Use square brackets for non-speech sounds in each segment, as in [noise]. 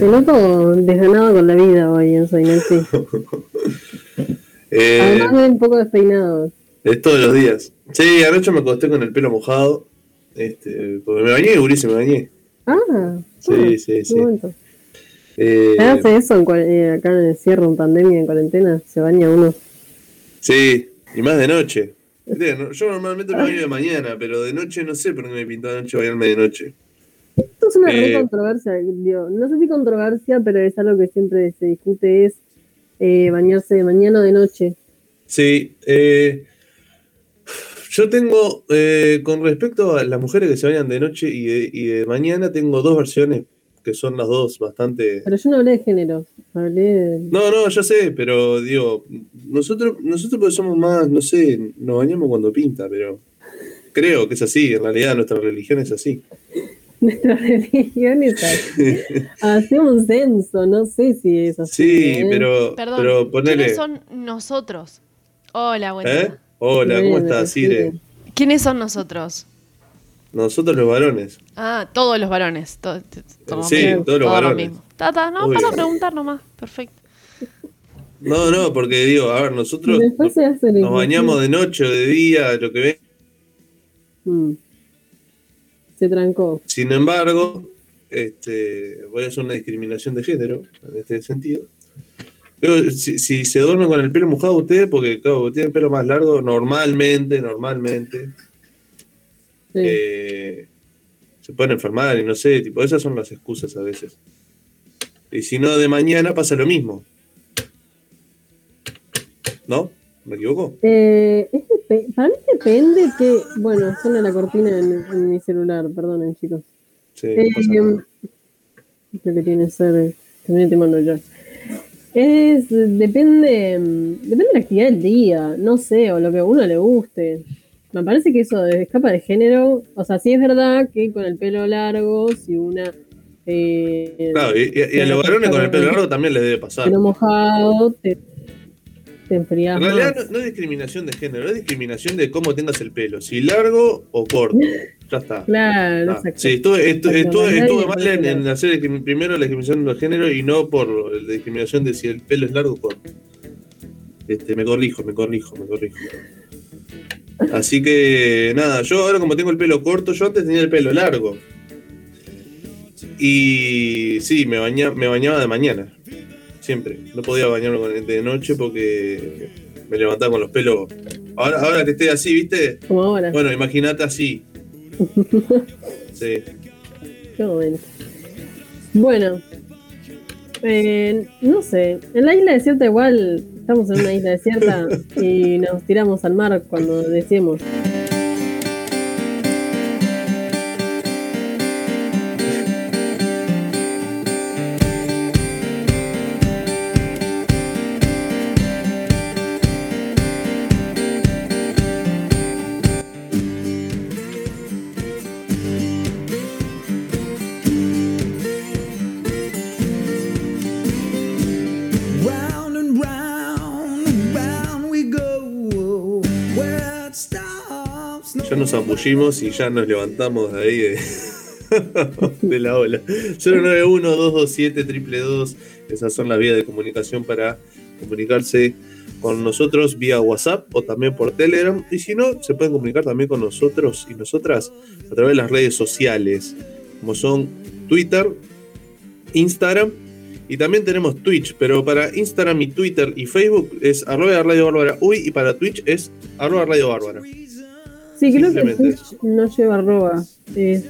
Me noto desganado con la vida hoy en Soy Nancy. [laughs] Eh, Además de un poco despeinado. es todos los días. Sí, anoche me acosté con el pelo mojado. Este, porque me bañé, Ulises, me bañé. Ah, Sí, ah, sí, sí. Eh, ¿Se hace eso en eh, acá en el encierro, en pandemia, en cuarentena? ¿Se baña uno? sí, y más de noche. Yo normalmente me baño de mañana, pero de noche no sé por qué me pintó de noche bañarme de noche. Esto es una re Eh. controversia, digo, no sé si controversia, pero es algo que siempre se discute, es eh, bañarse de mañana o de noche. Sí, eh, yo tengo, eh, con respecto a las mujeres que se bañan de noche y de, y de mañana, tengo dos versiones que son las dos bastante... Pero yo no hablé de género, hablé de... No, no, ya sé, pero digo, nosotros, nosotros porque somos más, no sé, nos bañamos cuando pinta, pero creo que es así, en realidad nuestra religión es así. Nuestra religión es así. Hace un censo, no sé si es así. Sí, ¿eh? pero, Perdón, pero ponele... ¿quiénes son nosotros? Hola, buen ¿Eh? día. Hola, ¿cómo estás. Sire? ¿Quiénes son nosotros? Nosotros los varones. Ah, todos los varones. to- todos Sí, mismo, todos los todo lo varones. mismo. Tata, no, Obvio. para preguntar nomás. Perfecto. No, no, porque digo, a ver, nosotros nos bañamos de noche o de día, lo que ve. Mm. Se trancó. Sin embargo, este, voy a hacer una discriminación de género en este sentido. Pero si, si se duermen con el pelo mojado ustedes, porque claro, tienen pelo más largo, normalmente, normalmente, Sí. eh, se pueden enfermar y no sé, tipo, esas son las excusas a veces. Y si no, de mañana pasa lo mismo. ¿No? ¿Me equivoco? Eh, para mí depende que. Bueno, suena la cortina en, en mi celular, perdonen, chicos. Sí, Eh, lo que tiene que ser. También te mando yo. Es. Depende. mm, Depende de la actividad del día, no sé, o lo que a uno le guste. Me parece que eso escapa de género. O sea, sí es verdad que con el pelo largo, si una. Eh, Claro, y, y- y a los varones con el pelo largo también les debe pasar. pelo mojado, te, te En realidad más. no, no es discriminación de género, es discriminación de cómo tengas el pelo, si largo o corto. [laughs] Ya está. Claro, Ah, exacto. sí, estuve, estuve- mal en, hacer primero la discriminación de género y no por la discriminación de si el pelo es largo o corto. Este, me corrijo, me corrijo, me corrijo. Así que nada, yo ahora como tengo el pelo corto, yo antes tenía el pelo largo. Y sí, me, baña, me bañaba de mañana. Siempre. No podía bañarme con- de noche porque me levantaba con los pelos. Ahora, ahora que estoy así, ¿viste? Como ahora. Bueno, imagínate así. [laughs] Sí. Qué momento. Bueno, eh, no sé. En la isla desierta igual estamos en una isla desierta [laughs] y nos tiramos al mar cuando decimos. Nos zambullimos y ya nos levantamos de ahí de, [laughs] de la ola. 091-227-222. Esas son las vías de comunicación para comunicarse con nosotros vía WhatsApp o también por Telegram. Y si no, se pueden comunicar también con nosotros y nosotras a través de las redes sociales, como son Twitter, Instagram y también tenemos Twitch. Pero para Instagram y Twitter y Facebook es arroba Radio Bárbara Uy y para Twitch es arroba Radio Bárbara. Sí, creo que Twitch no lleva arroba. Eh,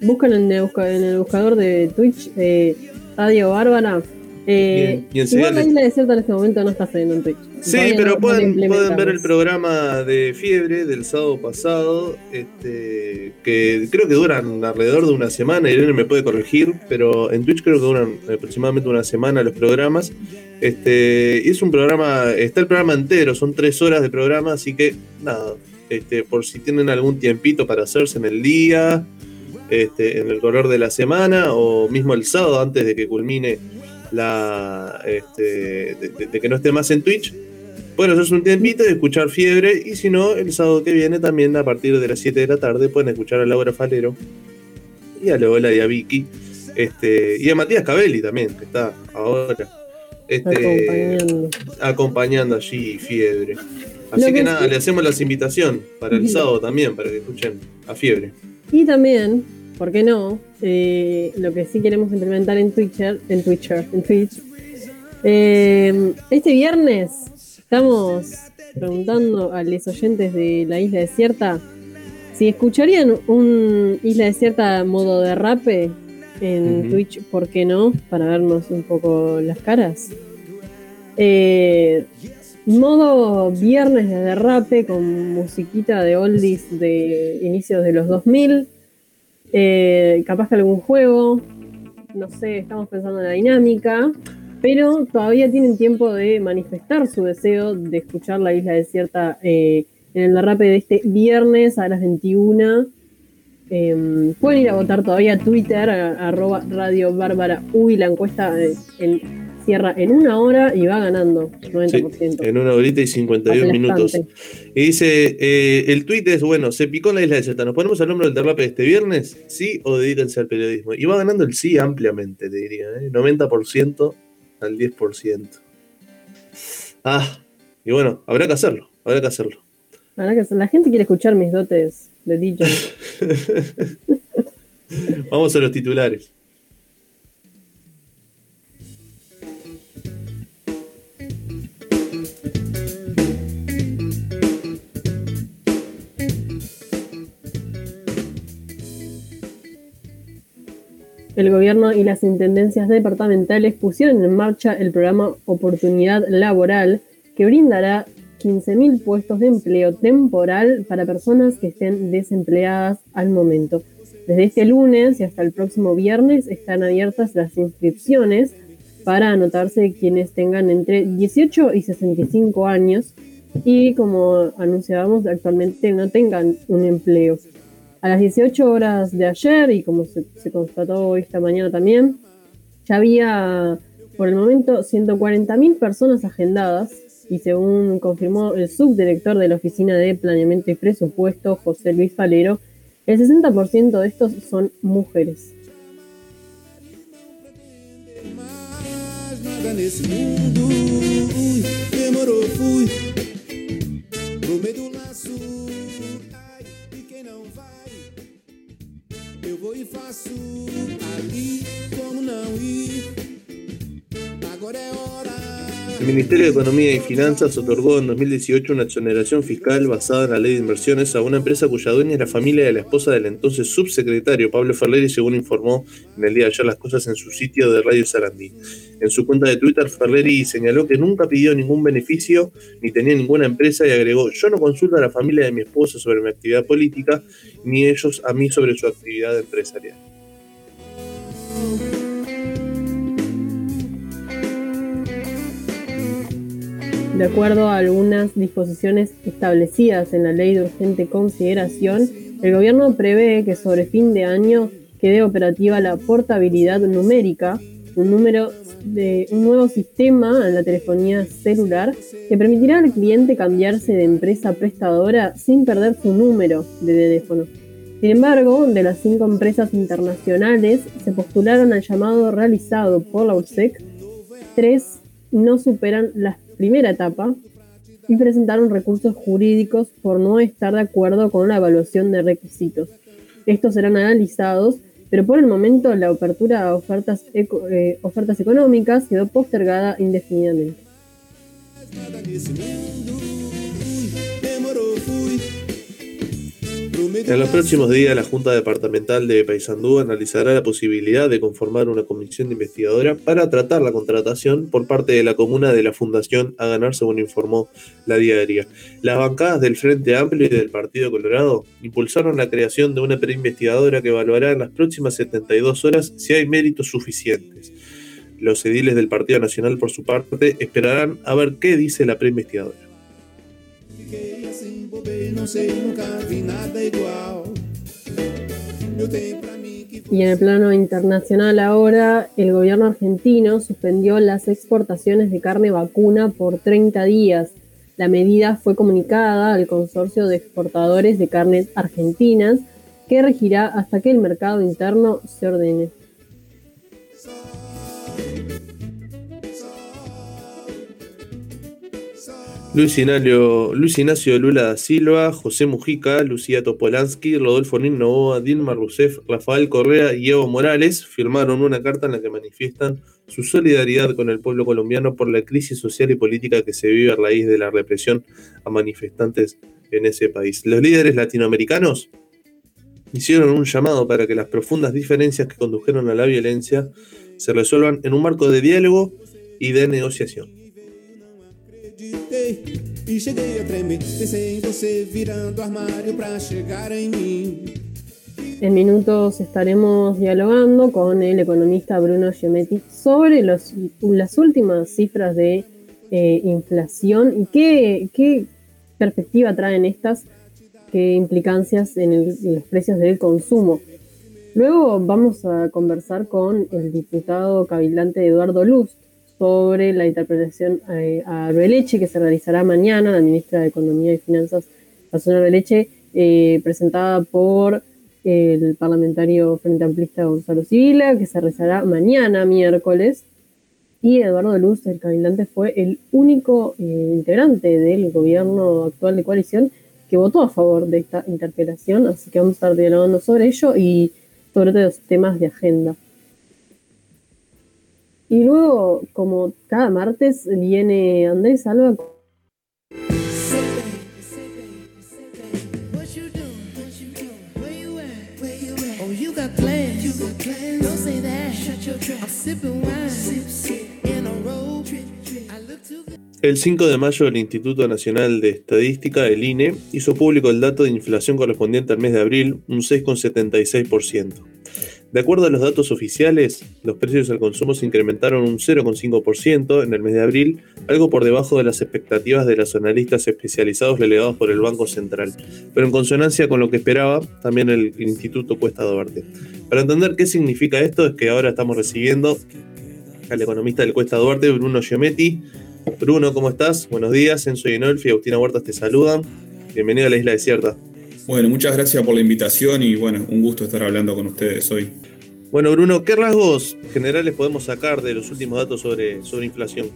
buscan en el, busca- en el buscador de Twitch eh, Radio Bárbara. Eh, Bien, enseguida igual la isla desierta en este momento no está saliendo en Twitch. Sí, Todavía pero no- no lo pueden, pueden ver el programa de Fiebre del sábado pasado, este, que creo que duran alrededor de una semana, Irene me puede corregir, pero en Twitch creo que duran aproximadamente una semana los programas. Este, y es un programa, está el programa entero, son tres horas de programa, así que nada, este, por si tienen algún tiempito para hacerse en el día, este, en el color de la semana, o mismo el sábado antes de que culmine la este, de, de- de que no esté más en Twitch. Pueden hacerse un tiempito y escuchar Fiebre. Y si no, el sábado que viene también a partir de las 7 de la tarde pueden escuchar a Laura Falero y a Lola y a Vicky Este, y a Matías Cabelli también, que está ahora. Este, Acompañando. acompañando allí Fiebre. Así que, que nada, le hacemos las invitación para el sábado también, para que escuchen a Fiebre. Y también, ¿por qué no? Eh, lo que sí queremos implementar en Twitter, en Twitter, en Twitch. Eh, este viernes estamos preguntando a los oyentes de la isla desierta si escucharían un isla desierta modo derrape en. Twitch, ¿por qué no? Para vernos un poco las caras. Eh, modo viernes de derrape con musiquita de oldies de inicios de los 2000. Eh, capaz que algún juego. No sé, estamos pensando en la dinámica. Pero todavía tienen tiempo de manifestar su deseo de escuchar la isla desierta eh, en el derrape de este viernes a las 21. Eh, pueden ir a votar todavía a Twitter, a- arroba Radio Bárbara. Uy, la encuesta eh, en- cierra en una hora y va ganando, Sí, 90%. en una horita y 51 minutos. Y dice, eh, el tuit es, bueno, se picó en la isla de Zeta. ¿Nos ponemos al nombre del derrape de este viernes? ¿Sí o dedíquense al periodismo? Y va ganando el sí ampliamente, te diría. ¿eh? 90% al 10%. Ah, y bueno, habrá que hacerlo, habrá que hacerlo. La gente quiere escuchar mis dotes de DJ. [laughs] Vamos a los titulares. El gobierno y las intendencias departamentales pusieron en marcha el programa Oportunidad Laboral, que brindará 15.000 puestos de empleo temporal para personas que estén desempleadas al momento. Desde este lunes y hasta el próximo viernes están abiertas las inscripciones para anotarse quienes tengan entre 18 y 65 años y como anunciábamos actualmente no tengan un empleo. A las 18 horas de ayer, y como se, constató esta mañana también, ya había por el momento 140.000 personas agendadas y según confirmó el subdirector de la Oficina de Planeamiento y Presupuesto, José Luis Falero, el 60% de estos son mujeres. Vou e faço ali como não ir. Agora é hora. El Ministerio de Economía y Finanzas otorgó en 2018 una exoneración fiscal basada en la ley de inversiones a una empresa cuya dueña es la familia de la esposa del entonces subsecretario Pablo Ferleri, según informó en el día de ayer las cosas en su sitio de Radio Sarandí. En su cuenta de Twitter, Ferleri señaló que nunca pidió ningún beneficio ni tenía ninguna empresa y agregó, yo no consulto a la familia de mi esposa sobre mi actividad política, ni ellos a mí sobre su actividad empresarial. De acuerdo a algunas disposiciones establecidas en la ley de urgente consideración, el gobierno prevé que sobre fin de año quede operativa la portabilidad numérica, un número de un nuevo sistema en la telefonía celular que permitirá al cliente cambiarse de empresa prestadora sin perder su número de teléfono. Sin embargo, de las cinco empresas internacionales se postularon al llamado realizado por la URSEC, tres no superan la primera etapa y presentaron recursos jurídicos por no estar de acuerdo con la evaluación de requisitos. Estos serán analizados, pero por el momento la apertura a ofertas, eh, económicas quedó postergada indefinidamente. En los próximos días, la Junta Departamental de Paysandú analizará la posibilidad de conformar una comisión de investigadora para tratar la contratación por parte de la comuna de la Fundación a ganar, según informó la diaria. Las bancadas del Frente Amplio y del Partido Colorado impulsaron la creación de una preinvestigadora que evaluará en las próximas 72 horas si hay méritos suficientes. Los ediles del Partido Nacional, por su parte, esperarán a ver qué dice la preinvestigadora. Não sei, nunca vi nada igual. Eu tenho pra mim que Y en el plano internacional ahora, el gobierno argentino suspendió las exportaciones de carne vacuna por 30 días. La medida fue comunicada al consorcio de exportadores de carnes argentinas, que regirá hasta que el mercado interno se ordene. Luis Ignacio, Luis Lula da Silva, José Mujica, Lucía Topolansky, Rodolfo Novoa, Dilma Rousseff, Rafael Correa y Evo Morales firmaron una carta en la que manifiestan su solidaridad con el pueblo colombiano por la crisis social y política que se vive a raíz de la represión a manifestantes en ese país. Los líderes latinoamericanos hicieron un llamado para que las profundas diferencias que condujeron a la violencia se resuelvan en un marco de diálogo y de negociación. E a tremer. Pensei em você virando pra chegar em mim. En minutos estaremos dialogando con el economista Bruno Giometti sobre las últimas cifras de eh, inflación y qué, qué perspectiva traen estas, qué implicancias en, en los precios del consumo. Luego vamos a conversar con el diputado cabilante Eduardo Luz sobre la interpretación eh, a que se realizará mañana, la ministra de Economía y Finanzas, Razón Arbeleche, eh, presentada por el parlamentario Frente Amplista Gonzalo Sibila, que se realizará mañana, miércoles. Y Eduardo Luz, el cabilante, fue el único eh, integrante del gobierno actual de coalición que votó a favor de esta interpelación, así que vamos a estar dialogando sobre ello y sobre otros temas de agenda. Y luego, como cada martes, viene Andrés Alba? Oh. El 5 de mayo el Instituto Nacional de Estadística, el INE, hizo público el dato de inflación correspondiente al mes de abril, un 6,76%. De acuerdo a los datos oficiales, los precios al consumo se incrementaron un 0,5% en el mes de abril, algo por debajo de las expectativas de los analistas especializados relegados por el Banco Central, pero en consonancia con lo que esperaba también el Instituto Cuesta Duarte. Para entender qué significa esto es que ahora estamos recibiendo al economista del Cuesta Duarte, Bruno Giometti, Bruno, ¿cómo estás? Buenos días, Enzo Inolfi y Agustina Huertas te saludan. Bienvenido a la Isla Desierta. Bueno, muchas gracias por la invitación y bueno, un gusto estar hablando con ustedes hoy. Bueno, Bruno, ¿qué rasgos generales podemos sacar de los últimos datos sobre, sobre inflación?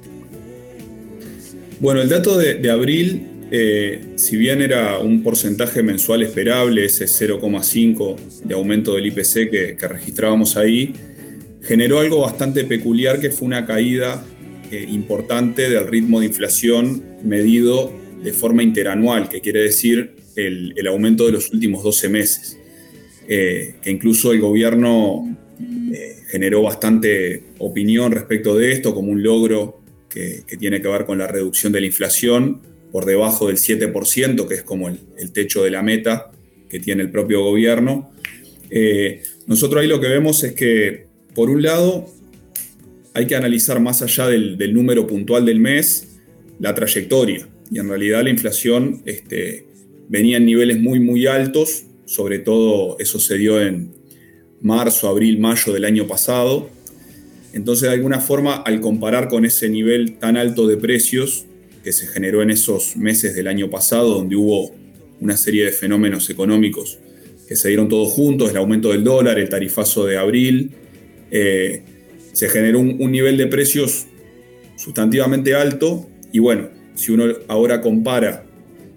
Bueno, el dato de, de abril, eh, si bien era un porcentaje mensual esperable, ese 0,5 de aumento del IPC que, que registrábamos ahí, generó algo bastante peculiar que fue una caída eh, importante del ritmo de inflación medido de forma interanual, que quiere decir el, el aumento de los últimos 12 meses, eh, que incluso el gobierno eh, generó bastante opinión respecto de esto como un logro que, que, tiene que ver con la reducción de la inflación por debajo del 7%, que es como el, el techo de la meta que tiene el propio gobierno. Eh, nosotros ahí lo que vemos es que, por un lado, hay que analizar más allá del, del, número puntual del mes la trayectoria. Y en realidad la inflación este, venía en niveles muy, muy altos, sobre todo eso se dio en marzo, abril, mayo del año pasado. Entonces, de alguna forma, al comparar con ese nivel tan alto de precios que se generó en esos meses del año pasado, donde hubo una serie de fenómenos económicos que se dieron todos juntos, el aumento del dólar, el tarifazo de abril, eh, se generó un, un, nivel de precios sustantivamente alto y bueno, si uno ahora compara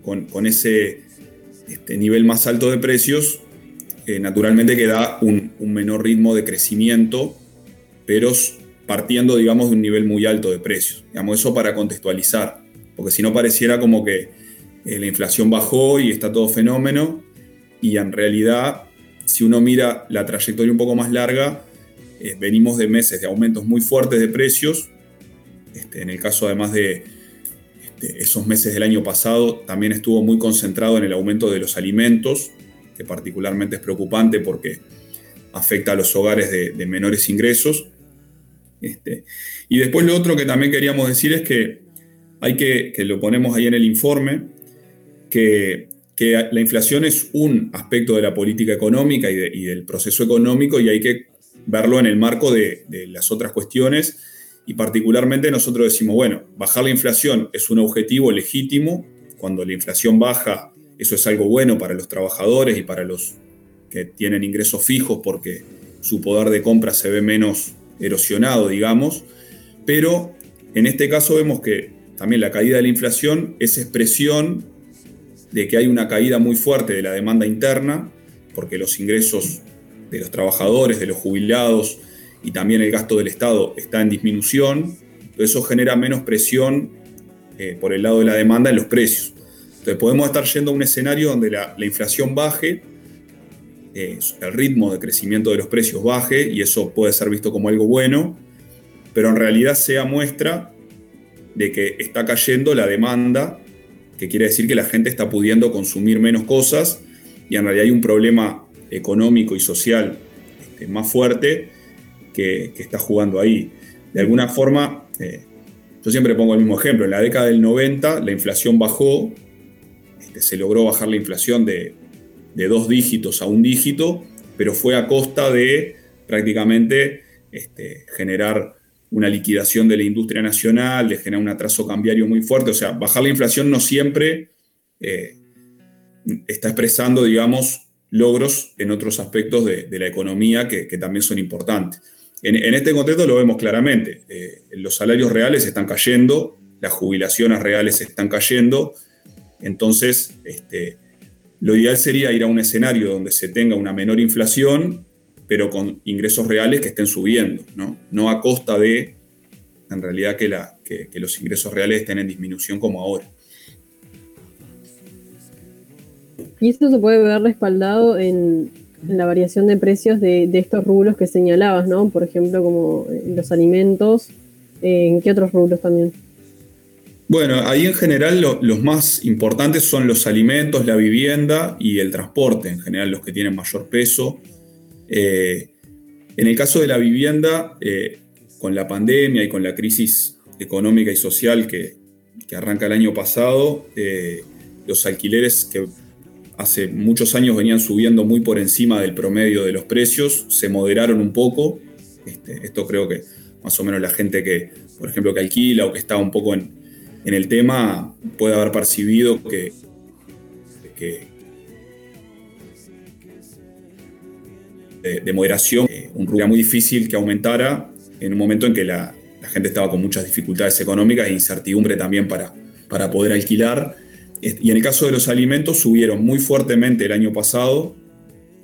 con, ese este nivel más alto de precios, eh, naturalmente que da un, menor ritmo de crecimiento, pero partiendo, digamos, de un nivel muy alto de precios. Digamos, eso para contextualizar, porque si no pareciera como que eh, la inflación bajó y está todo fenómeno, y en realidad, si uno mira la trayectoria un poco más larga, eh, venimos de meses de aumentos muy fuertes de precios, este, en el caso además de esos meses del año pasado, también estuvo muy concentrado en el aumento de los alimentos, que particularmente es preocupante porque afecta a los hogares de, de menores ingresos. Este, y después lo otro que también queríamos decir es que hay que, que lo ponemos ahí en el informe, que, que, la inflación es un aspecto de la política económica y, de, y, del proceso económico y hay que verlo en el marco de, de las otras cuestiones y particularmente nosotros decimos, bueno, bajar la inflación es un objetivo legítimo, cuando la inflación baja eso es algo bueno para los trabajadores y para los que tienen ingresos fijos porque su poder de compra se ve menos erosionado, digamos, pero en este caso vemos que también la caída de la inflación es expresión de que hay una caída muy fuerte de la demanda interna, porque los ingresos de los trabajadores, de los jubilados y también el gasto del Estado está en disminución, entonces eso genera menos presión eh, por el lado de la demanda en los precios. Entonces podemos estar yendo a un escenario donde la, la inflación baje, eh, el ritmo de crecimiento de los precios baje y eso puede ser visto como algo bueno, pero en realidad sea muestra de que está cayendo la demanda, que quiere decir que la gente está pudiendo consumir menos cosas y en realidad hay un problema económico y social este, más fuerte que, está jugando ahí. De alguna forma, eh, yo siempre pongo el mismo ejemplo, en la década del 90 la inflación bajó, este, se logró bajar la inflación de, de dos dígitos a un dígito, pero fue a costa de prácticamente este, generar una liquidación de la industria nacional, de generar un atraso cambiario muy fuerte. O sea, bajar la inflación no siempre eh, está expresando, digamos, logros en otros aspectos de, la economía que, también son importantes. En, este contexto lo vemos claramente. Eh, los salarios reales están cayendo, las jubilaciones reales están cayendo. Entonces, este, lo ideal sería ir a un escenario donde se tenga una menor inflación pero con ingresos reales que estén subiendo, ¿no? No a costa de, en realidad, que los ingresos reales estén en disminución como ahora. Y esto se puede ver respaldado en, en la variación de precios de, de, estos rubros que señalabas, ¿no? Por ejemplo, como los alimentos. ¿En qué otros rubros también? Bueno, ahí en general lo, los más importantes son los alimentos, la vivienda y el transporte, en general los que tienen mayor peso. Eh, en el caso de la vivienda, eh, con la pandemia y con la crisis económica y social que, que arranca el año pasado, eh, los alquileres que hace muchos años venían subiendo muy por encima del promedio de los precios, se moderaron un poco. Este, esto creo que más o menos la gente que, por ejemplo, que alquila o que está un poco en, el tema puede haber percibido que, de moderación, eh, un rubro muy difícil que aumentara en un momento en que la, la, gente estaba con muchas dificultades económicas e incertidumbre también para, para poder alquilar. Y en el caso de los alimentos subieron muy fuertemente el año pasado,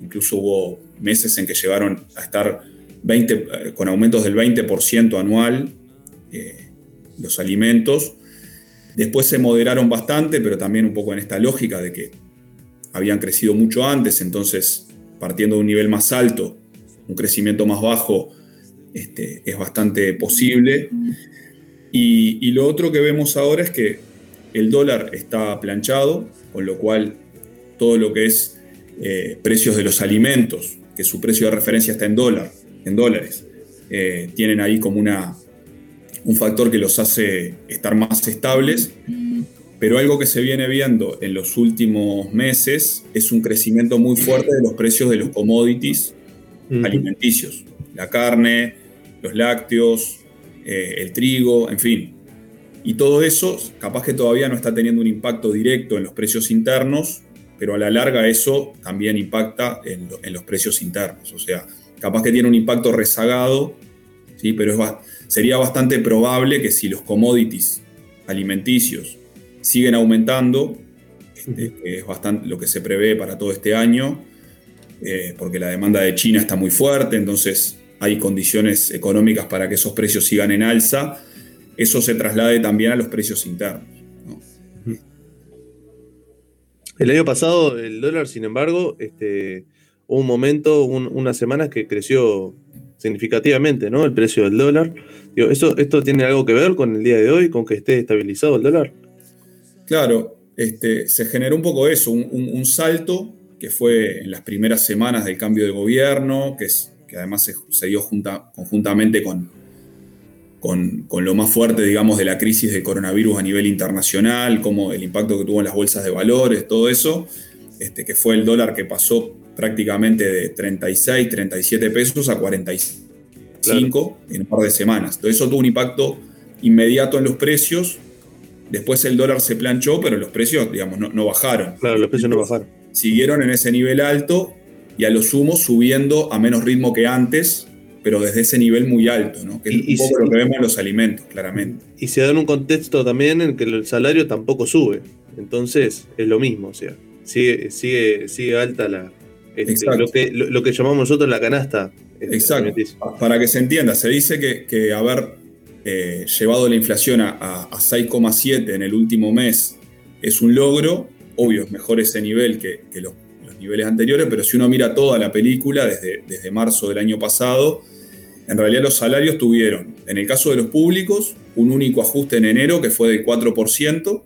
incluso hubo meses en que llegaron a estar 20, eh, con aumentos del 20% anual eh, los alimentos. Después se moderaron bastante, pero también un poco en esta lógica de que habían crecido mucho antes, entonces partiendo de un nivel más alto, un crecimiento más bajo este, es bastante posible. Y, y, lo otro que vemos ahora es que el dólar está planchado, con lo cual todo lo que es eh, precios de los alimentos, que su precio de referencia está en dólar, en dólares, eh, tienen ahí como una, un factor que los hace estar más estables pero algo que se viene viendo en los últimos meses es un crecimiento muy fuerte de los precios de los commodities alimenticios. La carne, los lácteos, eh, el trigo, en fin. Y todo eso capaz que todavía no está teniendo un impacto directo en los precios internos, pero a la larga eso también impacta en, lo, en los precios internos. O sea, capaz que tiene un impacto rezagado, ¿sí? pero es, sería bastante probable que si los commodities alimenticios siguen aumentando, este, que es bastante lo que se prevé para todo este año, eh, porque la demanda de China está muy fuerte, entonces hay condiciones económicas para que esos precios sigan en alza, eso se traslade también a los precios internos. ¿no? El año pasado el dólar, sin embargo, este, hubo un momento, un, unas semanas que creció significativamente, ¿no? El precio del dólar. Digo, ¿esto, ¿Esto tiene algo que ver con el día de hoy, con que esté estabilizado el dólar? Claro, este, se generó un poco eso, un, un, un, salto que fue en las primeras semanas del cambio de gobierno, que, es, que además se, se dio junta, conjuntamente con, con, con, lo más fuerte, digamos, de la crisis del coronavirus a nivel internacional, como el impacto que tuvo en las bolsas de valores, todo eso, este, que fue el dólar que pasó prácticamente de 36, 37 pesos a 45 claro. en un par de semanas. Todo eso tuvo un impacto inmediato en los precios Después el dólar se planchó, pero los precios, digamos, no, no bajaron. Claro, los precios no bajaron. Siguieron en ese nivel alto y a lo sumo subiendo a menos ritmo que antes, pero desde ese nivel muy alto, ¿no? que es Y- un poco lo que vemos en los alimentos, claramente. Y se da en un contexto también en que el salario tampoco sube. Entonces es lo mismo, o sea, sigue, sigue, sigue alta la, este, lo, que, lo, lo que llamamos nosotros la canasta. este, Exacto. Para que se entienda, se dice que, que haber eh, llevado la inflación a, a- a 6,7 en el último mes es un logro. Obvio, es mejor ese nivel que, que los, los niveles anteriores, pero si uno mira toda la película desde, desde marzo del año pasado, en realidad los salarios tuvieron, en el caso de los públicos, un único ajuste en enero que fue del 4%,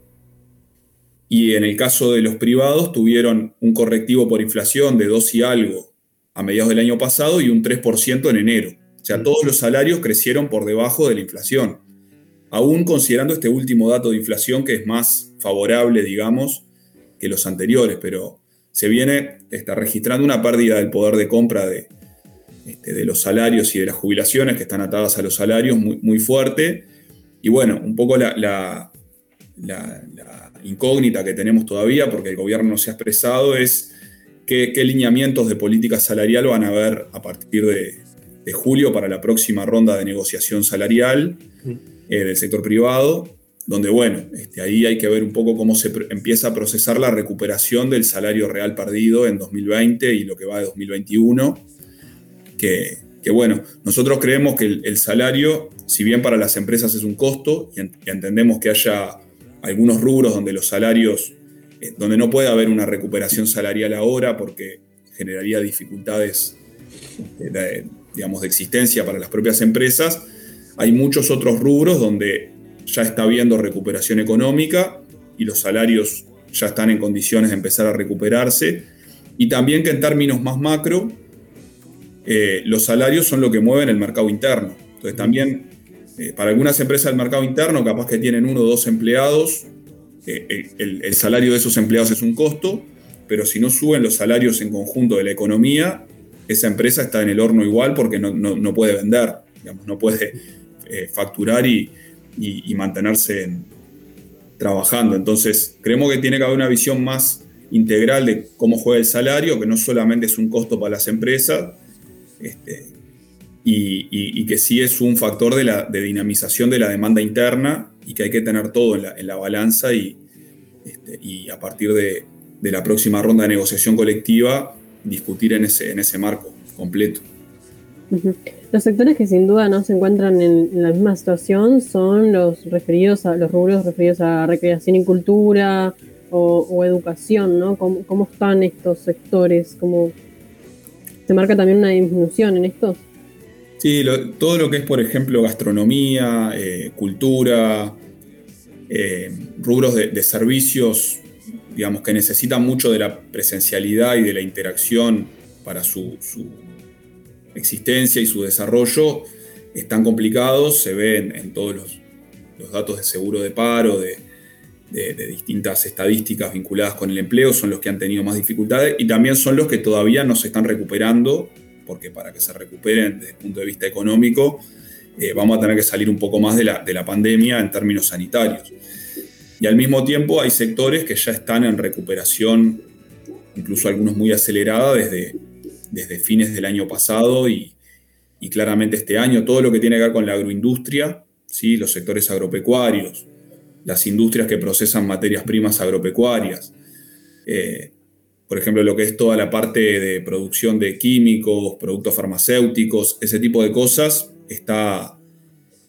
y en el caso de los privados tuvieron un correctivo por inflación de 2 y algo a mediados del año pasado y un 3% en enero. O sea, Mm. todos los salarios crecieron por debajo de la inflación. Aún considerando este último dato de inflación que es más favorable, digamos, que los anteriores, pero se viene está registrando una pérdida del poder de compra de, este, de los salarios y de las jubilaciones que están atadas a los salarios muy, muy fuerte. Y bueno, un poco la, la- la- la incógnita que tenemos todavía, porque el gobierno no se ha expresado, es qué, qué lineamientos de política salarial van a haber a partir de, de julio para la próxima ronda de negociación salarial Mm. eh, del sector privado, donde, bueno, este, ahí hay que ver un poco cómo se empieza a procesar la recuperación del salario real perdido en 2020 y lo que va de 2021, que, bueno, nosotros creemos que el, salario, si bien para las empresas es un costo, y, en- y entendemos que haya algunos rubros donde los salarios, eh, donde no puede haber una recuperación salarial ahora porque generaría dificultades eh, digamos, de existencia para las propias empresas, hay muchos otros rubros donde ya está habiendo recuperación económica y los salarios ya están en condiciones de empezar a recuperarse. Y también que en términos más macro, eh, los salarios son lo que mueven el mercado interno. Entonces también eh, para algunas empresas del mercado interno, capaz que tienen uno o dos empleados, eh, el, salario de esos empleados es un costo, pero si no suben los salarios en conjunto de la economía, esa empresa está en el horno igual porque no, puede vender, no puede facturar y, y- mantenerse en- trabajando. Entonces, creemos que tiene que haber una visión más integral de cómo juega el salario, que no solamente es un costo para las empresas, este, y, que sí es un factor de, la, dinamización de la demanda interna y que hay que tener todo en la, balanza y, este, y a partir de, la próxima ronda de negociación colectiva discutir en ese, en ese marco completo. Los sectores que sin duda no se encuentran en, la misma situación son los referidos a los rubros referidos a recreación y cultura o, o educación, ¿no? ¿Cómo, cómo están estos sectores? ¿Cómo se marca también una disminución en estos? Sí, todo lo que es, por ejemplo, gastronomía, eh, cultura, eh, rubros de, servicios, digamos, que necesitan mucho de la presencialidad y de la interacción para su, su existencia y su desarrollo, están complicados, se ven en todos los, los datos de seguro de paro, de, de- distintas estadísticas vinculadas con el empleo, son los que han tenido más dificultades y también son los que todavía no se están recuperando, porque para que se recuperen desde el punto de vista económico, eh, vamos a tener que salir un poco más de la, de la pandemia en términos sanitarios. Y al mismo tiempo hay sectores que ya están en recuperación, incluso algunos muy acelerada desde, desde fines del año pasado y, y claramente este año, todo lo que tiene que ver con la agroindustria, ¿sí? los sectores agropecuarios, las industrias que procesan materias primas agropecuarias, eh, por ejemplo, lo que es toda la parte de producción de químicos, productos farmacéuticos, ese tipo de cosas, está,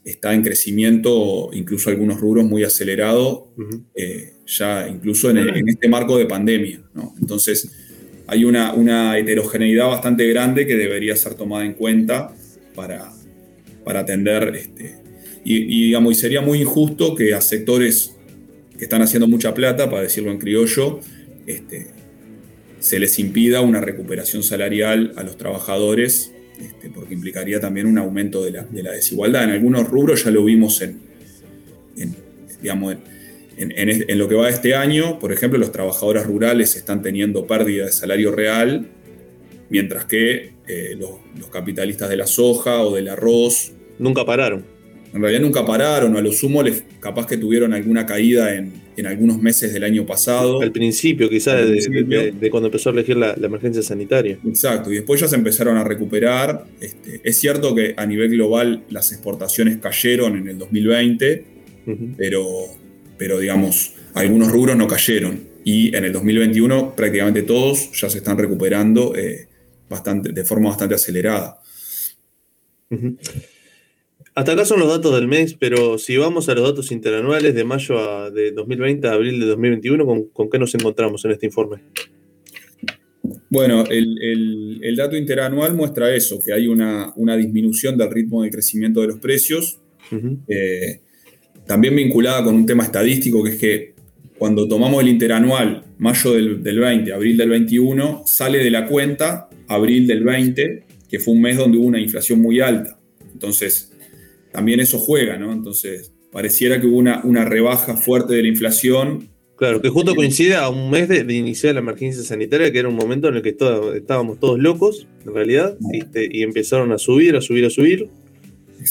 está en crecimiento, incluso algunos rubros muy acelerado, eh, ya incluso en, el- en este marco de pandemia. ¿no? Entonces, hay una, una heterogeneidad bastante grande que debería ser tomada en cuenta para, para atender, este, y, digamos, y sería muy injusto que a sectores que están haciendo mucha plata, para decirlo en criollo, este, se les impida una recuperación salarial a los trabajadores, este, porque implicaría también un aumento de la, de la desigualdad. En algunos rubros ya lo vimos en, en, digamos, en, lo que va este año, por ejemplo, los trabajadores rurales están teniendo pérdida de salario real, mientras que eh, los capitalistas de la soja o del arroz Nunca pararon. En realidad nunca pararon, a lo sumo les, capaz que tuvieron alguna caída en, en algunos meses del año pasado. Al principio, quizás, Al de, principio. de- de cuando empezó a elegir la, la emergencia sanitaria. Exacto, y después ya se empezaron a recuperar. Este, es cierto que a nivel global las exportaciones cayeron en el 2020, Ujú. pero, pero digamos, algunos rubros no cayeron. Y en el 2021 prácticamente todos ya se están recuperando eh, bastante, de forma bastante acelerada. Ujú. Hasta acá son los datos del mes, pero si vamos a los datos interanuales de mayo a- de 2020 a abril de 2021, ¿con, con qué nos encontramos en este informe? Bueno, el, el- el dato interanual muestra eso, que hay una, una disminución del ritmo de crecimiento de los precios, eh, también vinculada con un tema estadístico, que es que cuando tomamos el interanual, mayo del, del 20, abril del 21, sale de la cuenta abril del 20, que fue un mes donde hubo una inflación muy alta. Entonces, también eso juega, ¿no? Entonces, pareciera que hubo una, una rebaja fuerte de la inflación Claro, que justo coincide a un mes de, de iniciar la emergencia sanitaria, que era un momento en el que todo- estábamos todos locos, en realidad, y empezaron a subir, a subir, a subir,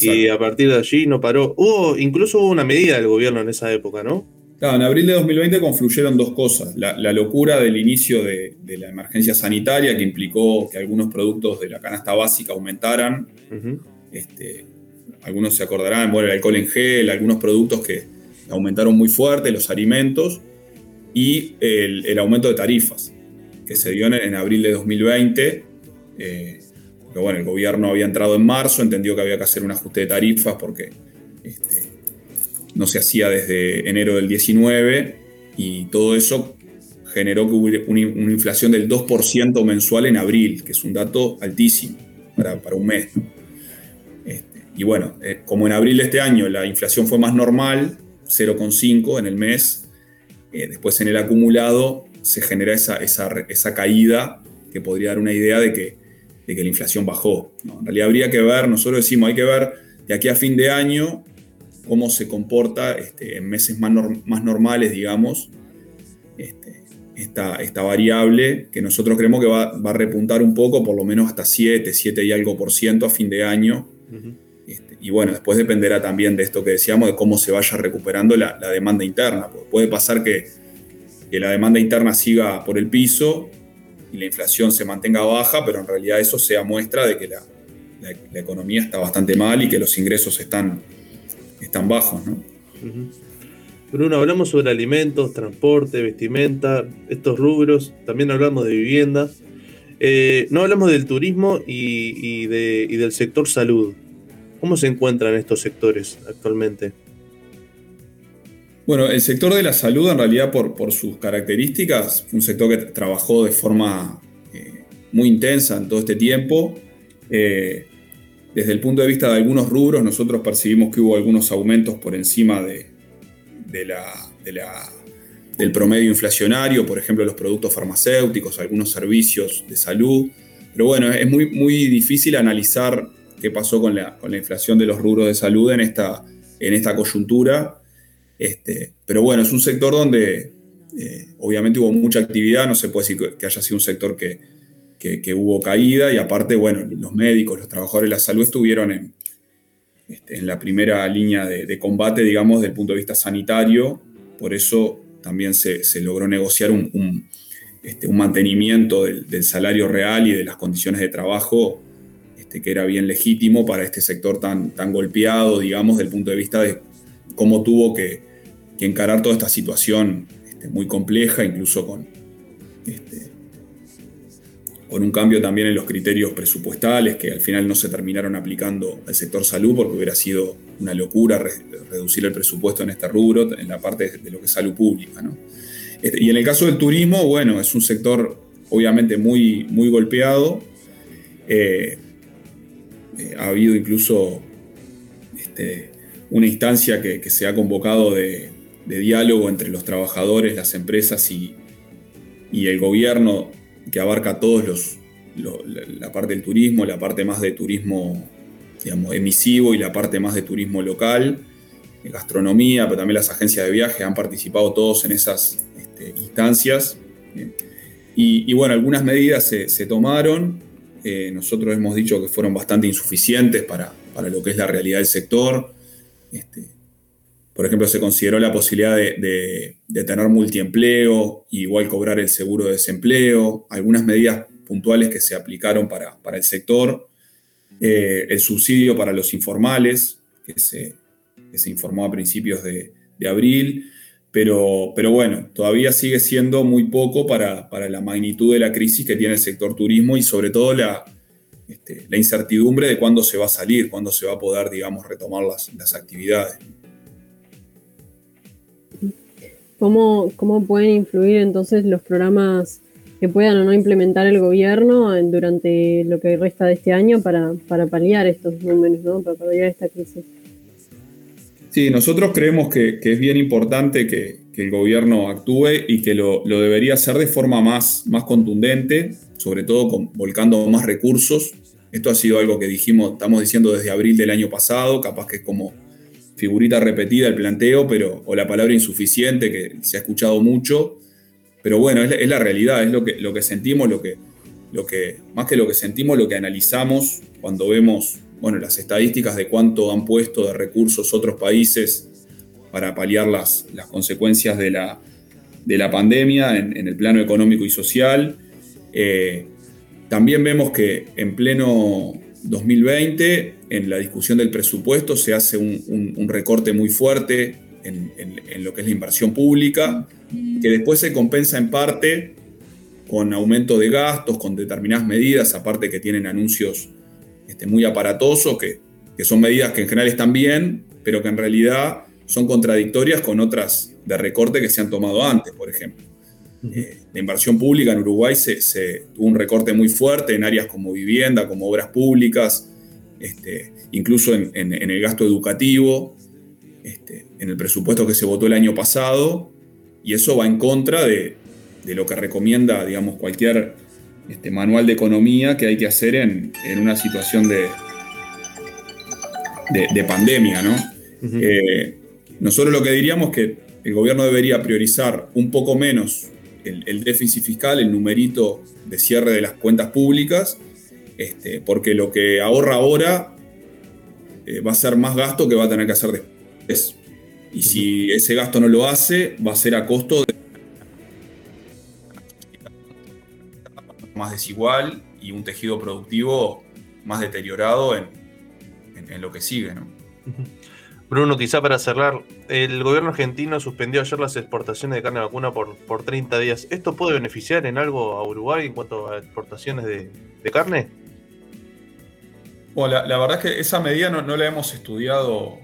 y a partir de allí no paró. Hubo, incluso hubo una medida del gobierno en esa época, ¿no? Claro, en abril de 2020 confluyeron dos cosas. La, la locura del inicio de, de la emergencia sanitaria, que implicó que algunos productos de la canasta básica aumentaran. Este, algunos se acordarán, bueno, el alcohol en gel, algunos productos que aumentaron muy fuerte, los alimentos, y el, aumento de tarifas, que se dio en, abril de 2020. eh, que bueno, el gobierno había entrado en marzo, entendió que había que hacer un ajuste de tarifas porque este, no se hacía desde enero del 19 y todo eso generó una, inflación del 2% mensual en abril, que es un dato altísimo para un mes. Y bueno, eh, como en abril de este año la inflación fue más normal, 0,5 en el mes, eh, después en el acumulado se genera esa, esa, esa caída que podría dar una idea de que, de que la inflación bajó. En realidad habría que ver, nosotros decimos, hay que ver de aquí a fin de año cómo se comporta este, en meses más, nor- más normales, digamos, este, esta, esta variable que nosotros creemos que va, va a repuntar un poco, por lo menos hasta 7, 7 y algo por ciento a fin de año. Ujú. Este, y bueno, después dependerá también de esto que decíamos, de cómo se vaya recuperando la, demanda interna. porque puede pasar que, que la demanda interna siga por el piso y la inflación se mantenga baja, pero en realidad eso sea muestra de que la, la- economía está bastante mal y que los ingresos están, están bajos. ¿no? Bruno, hablamos sobre alimentos, transporte, vestimenta, estos rubros, también hablamos de vivienda. Eh, no hablamos del turismo y, y del sector salud. ¿Cómo se encuentran estos sectores actualmente? Bueno, el sector de la salud, en realidad, por, sus características, fue un sector que trabajó de forma eh, muy intensa en todo este tiempo. Eh, desde el punto de vista de algunos rubros, nosotros percibimos que hubo algunos aumentos por encima de la- del promedio inflacionario, por ejemplo, los productos farmacéuticos, algunos servicios de salud. Pero bueno, es muy, muy difícil analizar qué pasó con la, con la inflación de los rubros de salud en esta, en esta coyuntura. Este, pero bueno, es un sector donde eh, obviamente hubo mucha actividad, no se puede decir que- haya sido un sector que, que- hubo caída y aparte, bueno, los médicos, los trabajadores de la salud estuvieron en, este, en la primera línea de, combate, digamos, desde el punto de vista sanitario, por eso también se, se logró negociar un, un, este, mantenimiento del salario real y de las condiciones de trabajo este, que era bien legítimo para este sector tan, tan golpeado, digamos, desde el punto de vista de cómo tuvo que, que encarar toda esta situación este, muy compleja, incluso con, este, con un cambio también en los criterios presupuestales que al final no se terminaron aplicando al sector salud porque hubiera sido una locura re- reducir el presupuesto en este rubro, en la parte de lo que es salud pública. ¿no? Y en el caso del turismo, bueno, es un sector obviamente muy, muy golpeado. Eh, ha habido incluso este, una instancia que, se ha convocado de, diálogo entre los trabajadores, las empresas y, el gobierno que abarca todos los, lo- la, parte del turismo, la parte más de turismo digamos, emisivo y la parte más de turismo local, gastronomía, pero también las agencias de viaje han participado todos en esas este, instancias. Y, y bueno, algunas medidas se, se tomaron. Eh, nosotros hemos dicho que fueron bastante insuficientes para, para lo que es la realidad del sector. Este, por ejemplo, se consideró la posibilidad de, de- tener multiempleo, igual cobrar el seguro de desempleo, algunas medidas puntuales que se aplicaron para, para el sector, eh, el subsidio para los informales, que se, se informó a principios de abril, pero, pero bueno, todavía sigue siendo muy poco para, para la magnitud de la crisis que tiene el sector turismo y sobre todo la, este, la incertidumbre de cuándo se va a salir, cuándo se va a poder, digamos, retomar las, las actividades. ¿Cómo, ¿Cómo pueden influir entonces los programas que puedan o no implementar el gobierno durante lo que resta de este año para, para paliar estos números, ¿no? para paliar esta crisis? Sí, nosotros creemos que, es bien importante que, el gobierno actúe y que lo, lo debería hacer de forma más, más contundente, sobre todo con- volcando más recursos. Esto ha sido algo que dijimos, estamos diciendo desde abril del año pasado, capaz que es como figurita repetida el planteo, pero, o la palabra insuficiente, que se ha escuchado mucho. Pero bueno, es la, es la realidad, es lo que, lo que sentimos, lo que, lo que, más que lo que sentimos, lo que analizamos cuando vemos bueno, las estadísticas de cuánto han puesto de recursos otros países para paliar las, las consecuencias de la, de la pandemia en, el plano económico y social. Eh, también vemos que en pleno 2020, en la discusión del presupuesto, se hace un, un- recorte muy fuerte en- en lo que es la inversión pública, que después se compensa en parte con aumento de gastos, con determinadas medidas, aparte que tienen anuncios este, muy aparatosos, que, que son medidas que en general están bien, pero que en realidad son contradictorias con otras de recorte que se han tomado antes, por ejemplo. Eh, la inversión pública en Uruguay se, se- tuvo un recorte muy fuerte en áreas como vivienda, como obras públicas, este, incluso en, en- en el gasto educativo, este, en el presupuesto que se votó el año pasado, y eso va en contra de, de lo que recomienda, digamos, cualquier este, manual de economía que hay que hacer en, en una situación de, de, de pandemia, ¿no? Eh, nosotros lo que diríamos es que el gobierno debería priorizar un poco menos el, el déficit fiscal, el numerito de cierre de las cuentas públicas, este, porque lo que ahorra ahora eh, va a ser más gasto que va a tener que hacer después. Y si ese gasto no lo hace, va a ser a costo de más desigual y un tejido productivo más deteriorado en, en- en lo que sigue, ¿no? Bruno, quizá para cerrar, el gobierno argentino suspendió ayer las exportaciones de carne vacuna por, por 30 días. ¿Esto puede beneficiar en algo a Uruguay en cuanto a exportaciones de, de carne? Bueno, la, la verdad es que esa medida no, no la hemos estudiado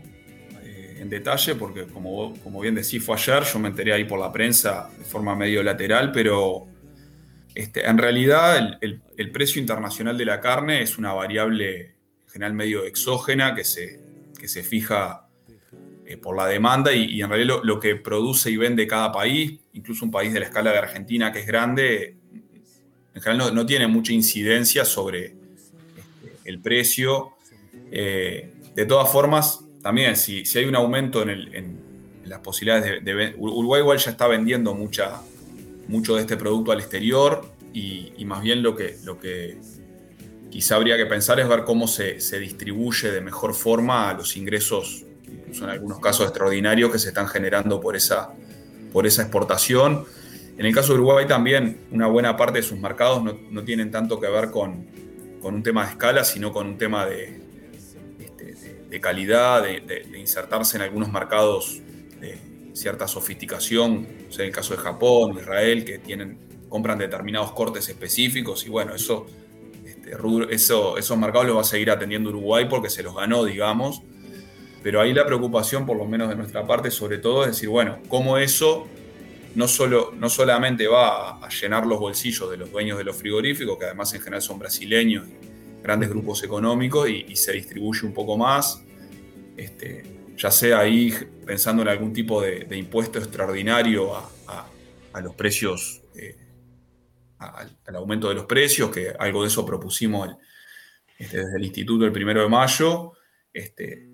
eh, en detalle porque, como, como bien decís, fue ayer, yo me enteré ahí por la prensa de forma medio lateral, pero este, en realidad el, precio internacional de la carne es una variable en general medio exógena que se, que se fija eh, por la demanda y, en realidad lo, que produce y vende cada país, incluso un país de la escala de Argentina que es grande, en general no, tiene mucha incidencia sobre este, el precio. Eh, de todas formas, también si, si hay un aumento en, las posibilidades de, de Uruguay igual ya está vendiendo mucha, mucho de este producto al exterior y, más bien lo que, lo que quizá habría que pensar es ver cómo se, se distribuye de mejor forma los ingresos, incluso en algunos casos extraordinarios, que se están generando por esa, por esa exportación. En el caso de Uruguay también una buena parte de sus mercados no, no tienen tanto que ver con, con un tema de escala, sino con un tema de, este, de- calidad, de, insertarse en algunos mercados cierta sofisticación, o sea, en el caso de Japón, Israel, que tienen, compran determinados cortes específicos y bueno, eso, este, eso, esos mercados los va a seguir atendiendo Uruguay porque se los ganó, digamos. Pero ahí la preocupación, por lo menos de nuestra parte, sobre todo, es decir, bueno, cómo eso no, solo, no solamente va a, llenar los bolsillos de los dueños de los frigoríficos, que además en general son brasileños grandes grupos económicos, y, y se distribuye un poco más, este, ya sea ahí pensando en algún tipo de, de impuesto extraordinario a, los precios, eh, al, aumento de los precios, que algo de eso propusimos este, desde el Instituto el primero de mayo, este,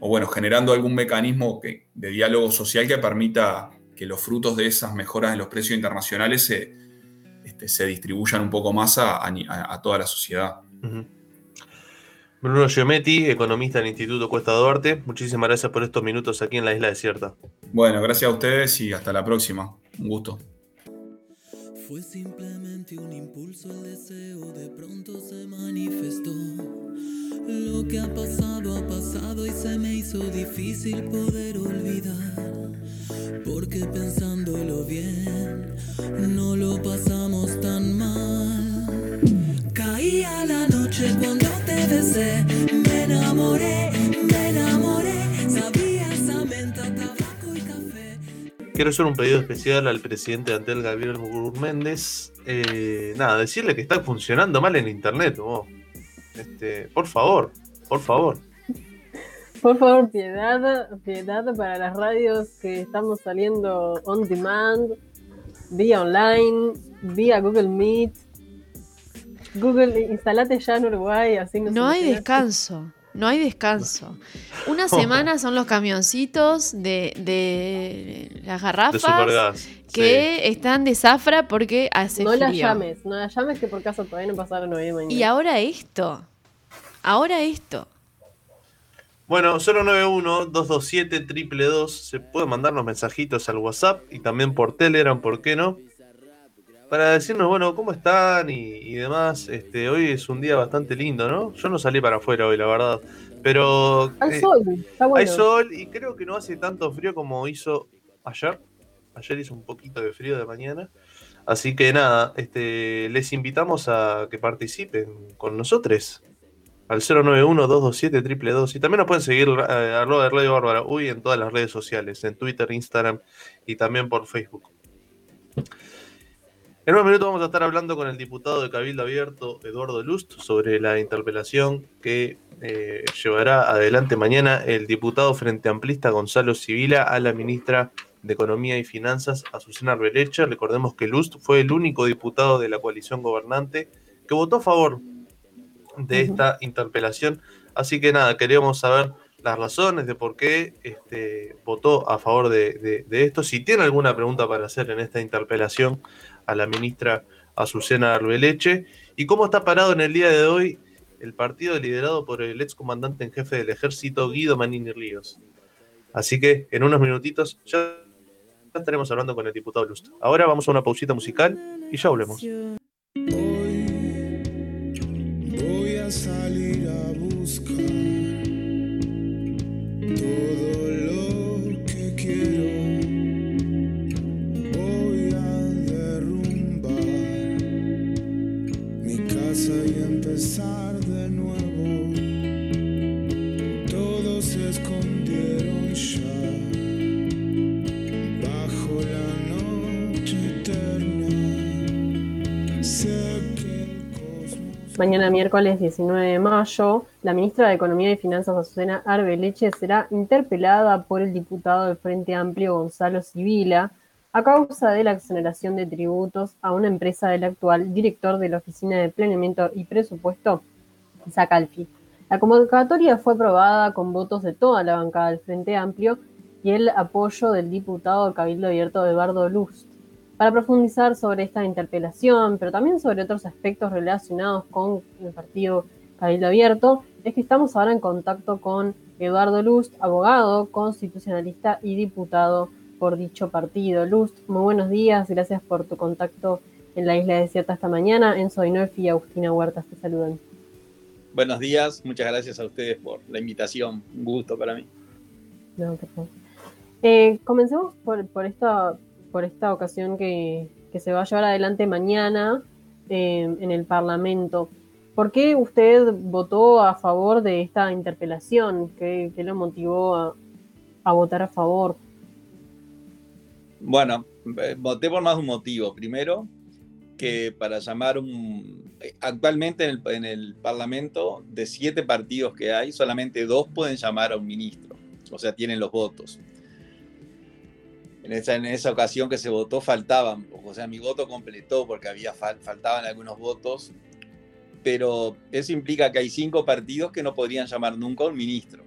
o bueno, generando algún mecanismo de diálogo social que permita que los frutos de esas mejoras en los precios internacionales se, este, se distribuyan un poco más a, toda la sociedad. Ujú. Bruno Giometti, economista del Instituto Cuesta Duarte. Muchísimas gracias por estos minutos aquí en la Isla Desierta. Bueno, gracias a ustedes y hasta la próxima. Un gusto. Fue simplemente un impulso, el deseo de pronto se manifestó. Lo que ha pasado ha pasado y se me hizo difícil poder olvidar. Porque pensándolo bien, no lo pasamos tan mal. Caía la noche cuando te besé, me enamoré, me enamoré. Sabía esa menta, tabaco y café. Quiero hacer un pedido especial al presidente Antel Gabriel Mugur Méndez. Eh, nada, decirle que está funcionando mal en internet. vos. Este, por favor, por favor. Por favor, piedad, piedad para las radios que estamos saliendo on demand, vía online, vía Google Meet. Google, instalate ya en Uruguay, así no No hay descanso. No hay descanso. Una semana son los camioncitos de, de las garrafas que están de zafra porque hace No frío. la llames, no la llames que por caso todavía no pasaron nueve mañana. Y ahora esto. Ahora esto. Bueno, 091-227-222. Se pueden mandarnos mensajitos al WhatsApp y también por Telegram, ¿por qué no? Para decirnos, bueno, ¿cómo están? Y, y demás. Este, hoy es un día bastante lindo, ¿no? Yo no salí para afuera hoy, la verdad. Pero Hay eh, sol, está bueno. hay sol y creo que no hace tanto frío como hizo ayer. Ayer hizo un poquito de frío de mañana. Así que nada, este, les invitamos a que participen con nosotros al 091-227-222. Y también nos pueden seguir eh, arroba de Radio Bárbara Uy en todas las redes sociales, en Twitter, Instagram y también por Facebook. En unos minutos vamos a estar hablando con el diputado de Cabildo Abierto, Eduardo Lust, sobre la interpelación que eh, llevará adelante mañana el diputado Frente Amplista Gonzalo Civila a la ministra de Economía y Finanzas, Azucena Arbeleche. Recordemos que Lust fue el único diputado de la coalición gobernante que votó a favor de esta interpelación. Así que nada, queríamos saber las razones de por qué este, votó a favor de, de- de esto. Si tiene alguna pregunta para hacer en esta interpelación a la ministra Azucena Arbeleche. Y cómo está parado en el día de hoy el partido liderado por el ex comandante en jefe del ejército, Guido Manini Ríos. Así que en unos minutitos ya estaremos hablando con el diputado Lust. Ahora vamos a una pausita musical y ya volvemos. Hoy voy a salir a Mañana miércoles 19 de mayo, la ministra de Economía y Finanzas Azucena Arbeleche será interpelada por el diputado del Frente Amplio Gonzalo Civila a causa de la exoneración de tributos a una empresa del actual director de la Oficina de Planeamiento y Presupuesto, Isaac Alfi. La convocatoria fue aprobada con votos de toda la bancada del Frente Amplio y el apoyo del diputado Cabildo Abierto Eduardo Lust para profundizar sobre esta interpelación, pero también sobre otros aspectos relacionados con el partido Cabildo Abierto, es que estamos ahora en contacto con Eduardo Lust, abogado, constitucionalista y diputado por dicho partido. Lust, muy buenos días, gracias por tu contacto en la isla desierta esta mañana. Enzo Inoefi y Agustina Huertas te saludan. Buenos días, muchas gracias a ustedes por la invitación. Un gusto para mí. No, por favor. Eh, comencemos por, por esta, por esta ocasión que, que se va a llevar adelante mañana eh, en el Parlamento. ¿Por qué usted votó a favor de esta interpelación? ¿Qué, qué lo motivó a, a votar a favor? Bueno, eh, voté por más de un motivo. Primero, que para llamar un... Actualmente en el, en el Parlamento, de siete partidos que hay, solamente dos pueden llamar a un ministro. O sea, tienen los votos. En esa, en esa ocasión que se votó faltaban, o sea, mi voto completó porque había fal- faltaban algunos votos, pero eso implica que hay cinco partidos que no podrían llamar nunca a un ministro.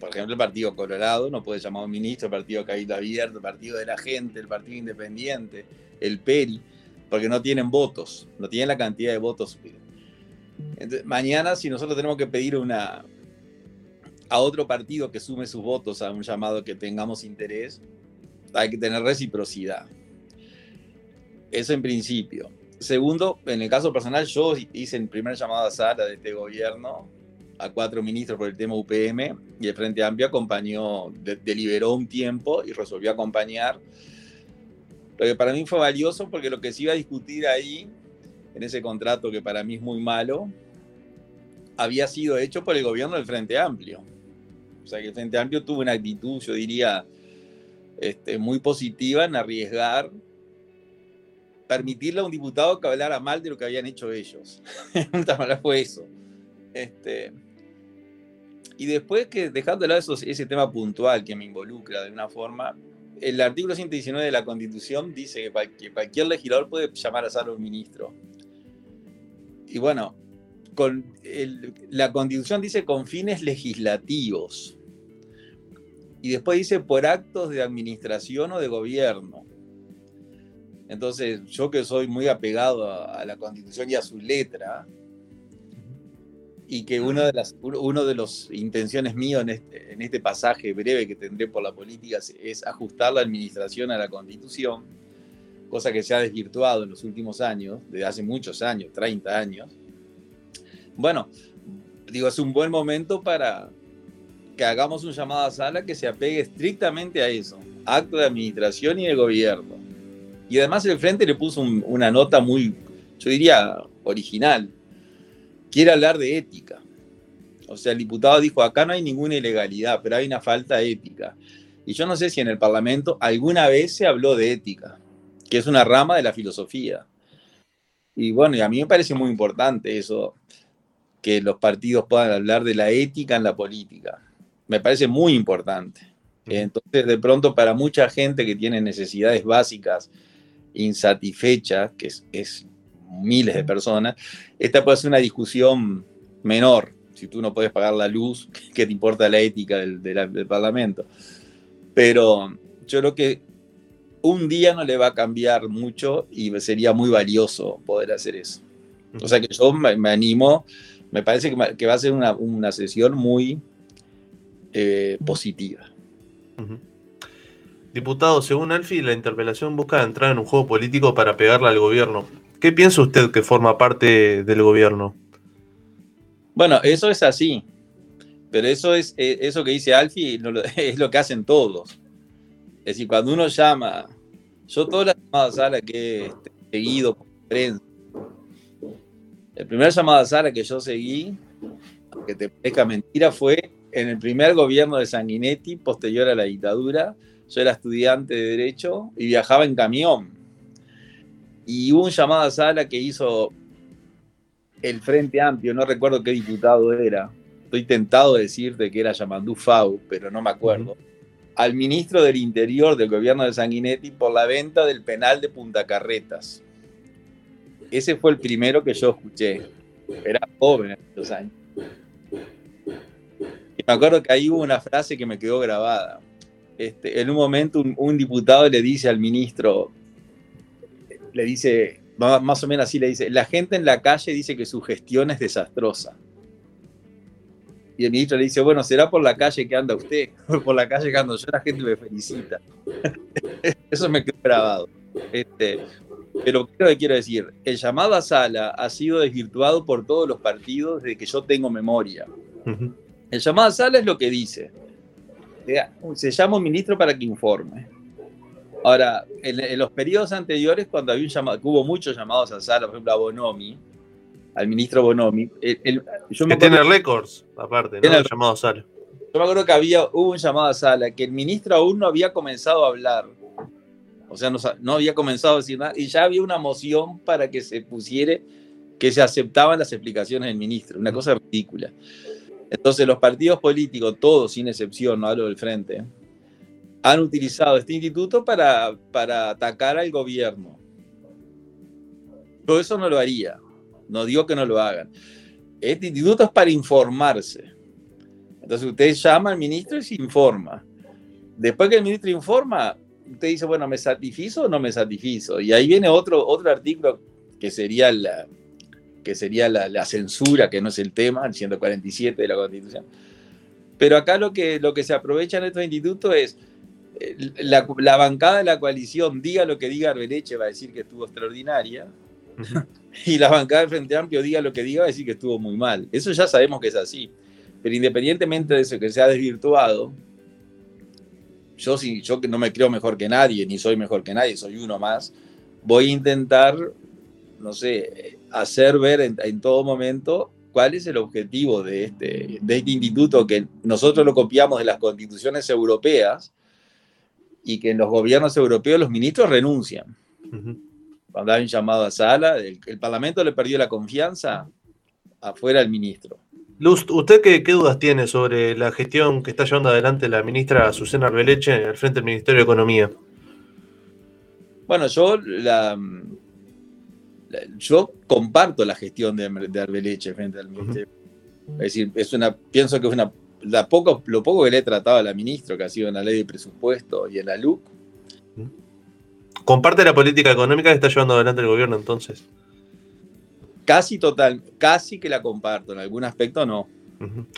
Por ejemplo, el Partido Colorado no puede llamar a un ministro, el Partido Cabildo Abierto, el Partido de la Gente, el Partido Independiente, el PERI, porque no tienen votos, no tienen la cantidad de votos. Mañana, si nosotros tenemos que pedir una, a otro partido que sume sus votos a un llamado que tengamos interés, hay que tener reciprocidad. Eso en principio. Segundo, en el caso personal, yo hice el primer llamado a Sara de este gobierno a cuatro ministros por el tema UPM y el Frente Amplio acompañó, de- deliberó un tiempo y resolvió acompañar. Lo que para mí fue valioso porque lo que se iba a discutir ahí, en ese contrato que para mí es muy malo, había sido hecho por el gobierno del Frente Amplio. O sea que el Frente Amplio tuvo una actitud, yo diría, este, muy positiva en arriesgar, permitirle a un diputado que hablara mal de lo que habían hecho ellos. [laughs] Palabra fue eso. Este, y después que, dejando de lado esos- ese tema puntual que me involucra de una forma, el artículo 119 de la Constitución dice que, cual- que cualquier legislador puede llamar a sala un ministro. Y bueno, con la Constitución dice con fines legislativos. Y después dice por actos de administración o de gobierno. Entonces, yo que soy muy apegado a, la Constitución y a su letra, y que una de las uno de los intenciones míos en este, en este pasaje breve que tendré por la política es ajustar la administración a la Constitución, cosa que se ha desvirtuado en los últimos años, desde hace muchos años, 30 años. Bueno, digo, es un buen momento para que hagamos un llamado a sala que se apegue estrictamente a eso, acto de administración y de gobierno. Y además el Frente le puso un- una nota muy, yo diría, original. Quiere hablar de ética. O sea, el diputado dijo, acá no hay ninguna ilegalidad, pero hay una falta ética. Y yo no sé si en el Parlamento alguna vez se habló de ética, que es una rama de la filosofía. Y bueno, y a mí me parece muy importante eso, que los partidos puedan hablar de la ética en la política. Me parece muy importante. Entonces, de pronto, para mucha gente que tiene necesidades básicas insatisfechas, que es, es miles de personas, esta puede ser una discusión menor. Si tú no puedes pagar la luz, [laughs] ¿qué te importa la ética del, del Parlamento? Pero yo creo que un día no le va a cambiar mucho y sería muy valioso poder hacer eso. O sea que yo me, me animo, me parece que, que va a ser una, una sesión muy eh, positiva. Diputado, según Alfi, la interpelación busca entrar en un juego político para pegarle al gobierno. ¿Qué piensa usted que forma parte del gobierno? Bueno, eso es así. Pero eso es eh, eso que dice lo- [laughs] es lo que hacen todos. Es decir, cuando uno llama, yo todas las llamadas a sala que he este, seguido por prensa, el primer llamado a sala que yo seguí, aunque te parezca mentira, fue en el primer gobierno de Sanguinetti, posterior a la dictadura. Yo era estudiante de Derecho y viajaba en camión. Y hubo un llamado a sala que hizo el Frente Amplio, no recuerdo qué diputado era, estoy tentado de decirte que era Yamandú Fau, pero no me acuerdo, al ministro del Interior del gobierno de Sanguinetti por la venta del penal de Punta Carretas. Ese fue el primero que yo escuché. Era joven en esos años. Y me acuerdo que ahí hubo una frase que me quedó grabada. Este, en un momento un, diputado le dice al ministro, le dice, más o menos así le dice, la gente en la calle dice que su gestión es desastrosa. Y el ministro le dice, bueno, será por la calle que anda usted, [laughs] por la calle que ando yo, la gente me felicita. [laughs] Eso me quedó grabado. Este, pero ¿qué es lo que quiero decir? El llamado a sala ha sido desvirtuado por todos los partidos desde que yo tengo memoria. Ujú. El llamado a sala es lo que dice. Se llama un ministro para que informe. Ahora, en, en los periodos anteriores, cuando había un llamado, hubo muchos llamados a sala, por ejemplo, a Bonomi, al ministro Bonomi, el- el- yo, me Que acuerdo, tiene récords, aparte, ¿no? El llamado a sala. yo me acuerdo que había, hubo un llamado a sala, que el ministro aún no había comenzado a hablar. O sea, no había comenzado a decir nada, y ya había una moción para que se pusiera que se aceptaban las explicaciones del ministro, una cosa ridícula. Entonces los partidos políticos, todos sin excepción, no hablo del frente, han utilizado este instituto para, para atacar al gobierno. Yo eso no lo haría, no digo que no lo hagan. Este instituto es para informarse. Entonces usted llama al ministro y se informa. Después que el ministro informa, usted dice, bueno, ¿me satisfizo o no me satisfizo? Y ahí viene otro, otro artículo que sería la, que sería la, la censura, que no es el tema, el 147 de la Constitución. Pero acá lo que, lo que se aprovecha en estos institutos es eh, la, la bancada de la coalición, diga lo que diga Arbeleche, va a decir que estuvo extraordinaria, y la bancada del Frente Amplio, diga lo que diga, va a decir que estuvo muy mal. Eso ya sabemos que es así. Pero independientemente de eso que se ha desvirtuado, yo, sí, yo que no me creo mejor que nadie, ni soy mejor que nadie, soy uno más, voy a intentar, no sé, hacer ver en, en todo momento cuál es el objetivo de este, de este instituto que nosotros lo copiamos de las constituciones europeas y que en los gobiernos europeos los ministros renuncian. Cuando hay un llamado a sala, el, el Parlamento le perdió la confianza, afuera el ministro. Luz, ¿usted qué, qué dudas tiene sobre la gestión que está llevando adelante la ministra Azucena Arbeleche al frente del Ministerio de Economía? Bueno, yo la- yo comparto la gestión de, de Arbeleche frente al ministerio. Es decir, es una, pienso que es una, la poco, lo poco que le he tratado a la ministra, que ha sido en la ley de presupuesto y en la LUC, ¿Comparte la política económica que está llevando adelante el gobierno entonces? casi total, casi que la comparto, en algún aspecto no.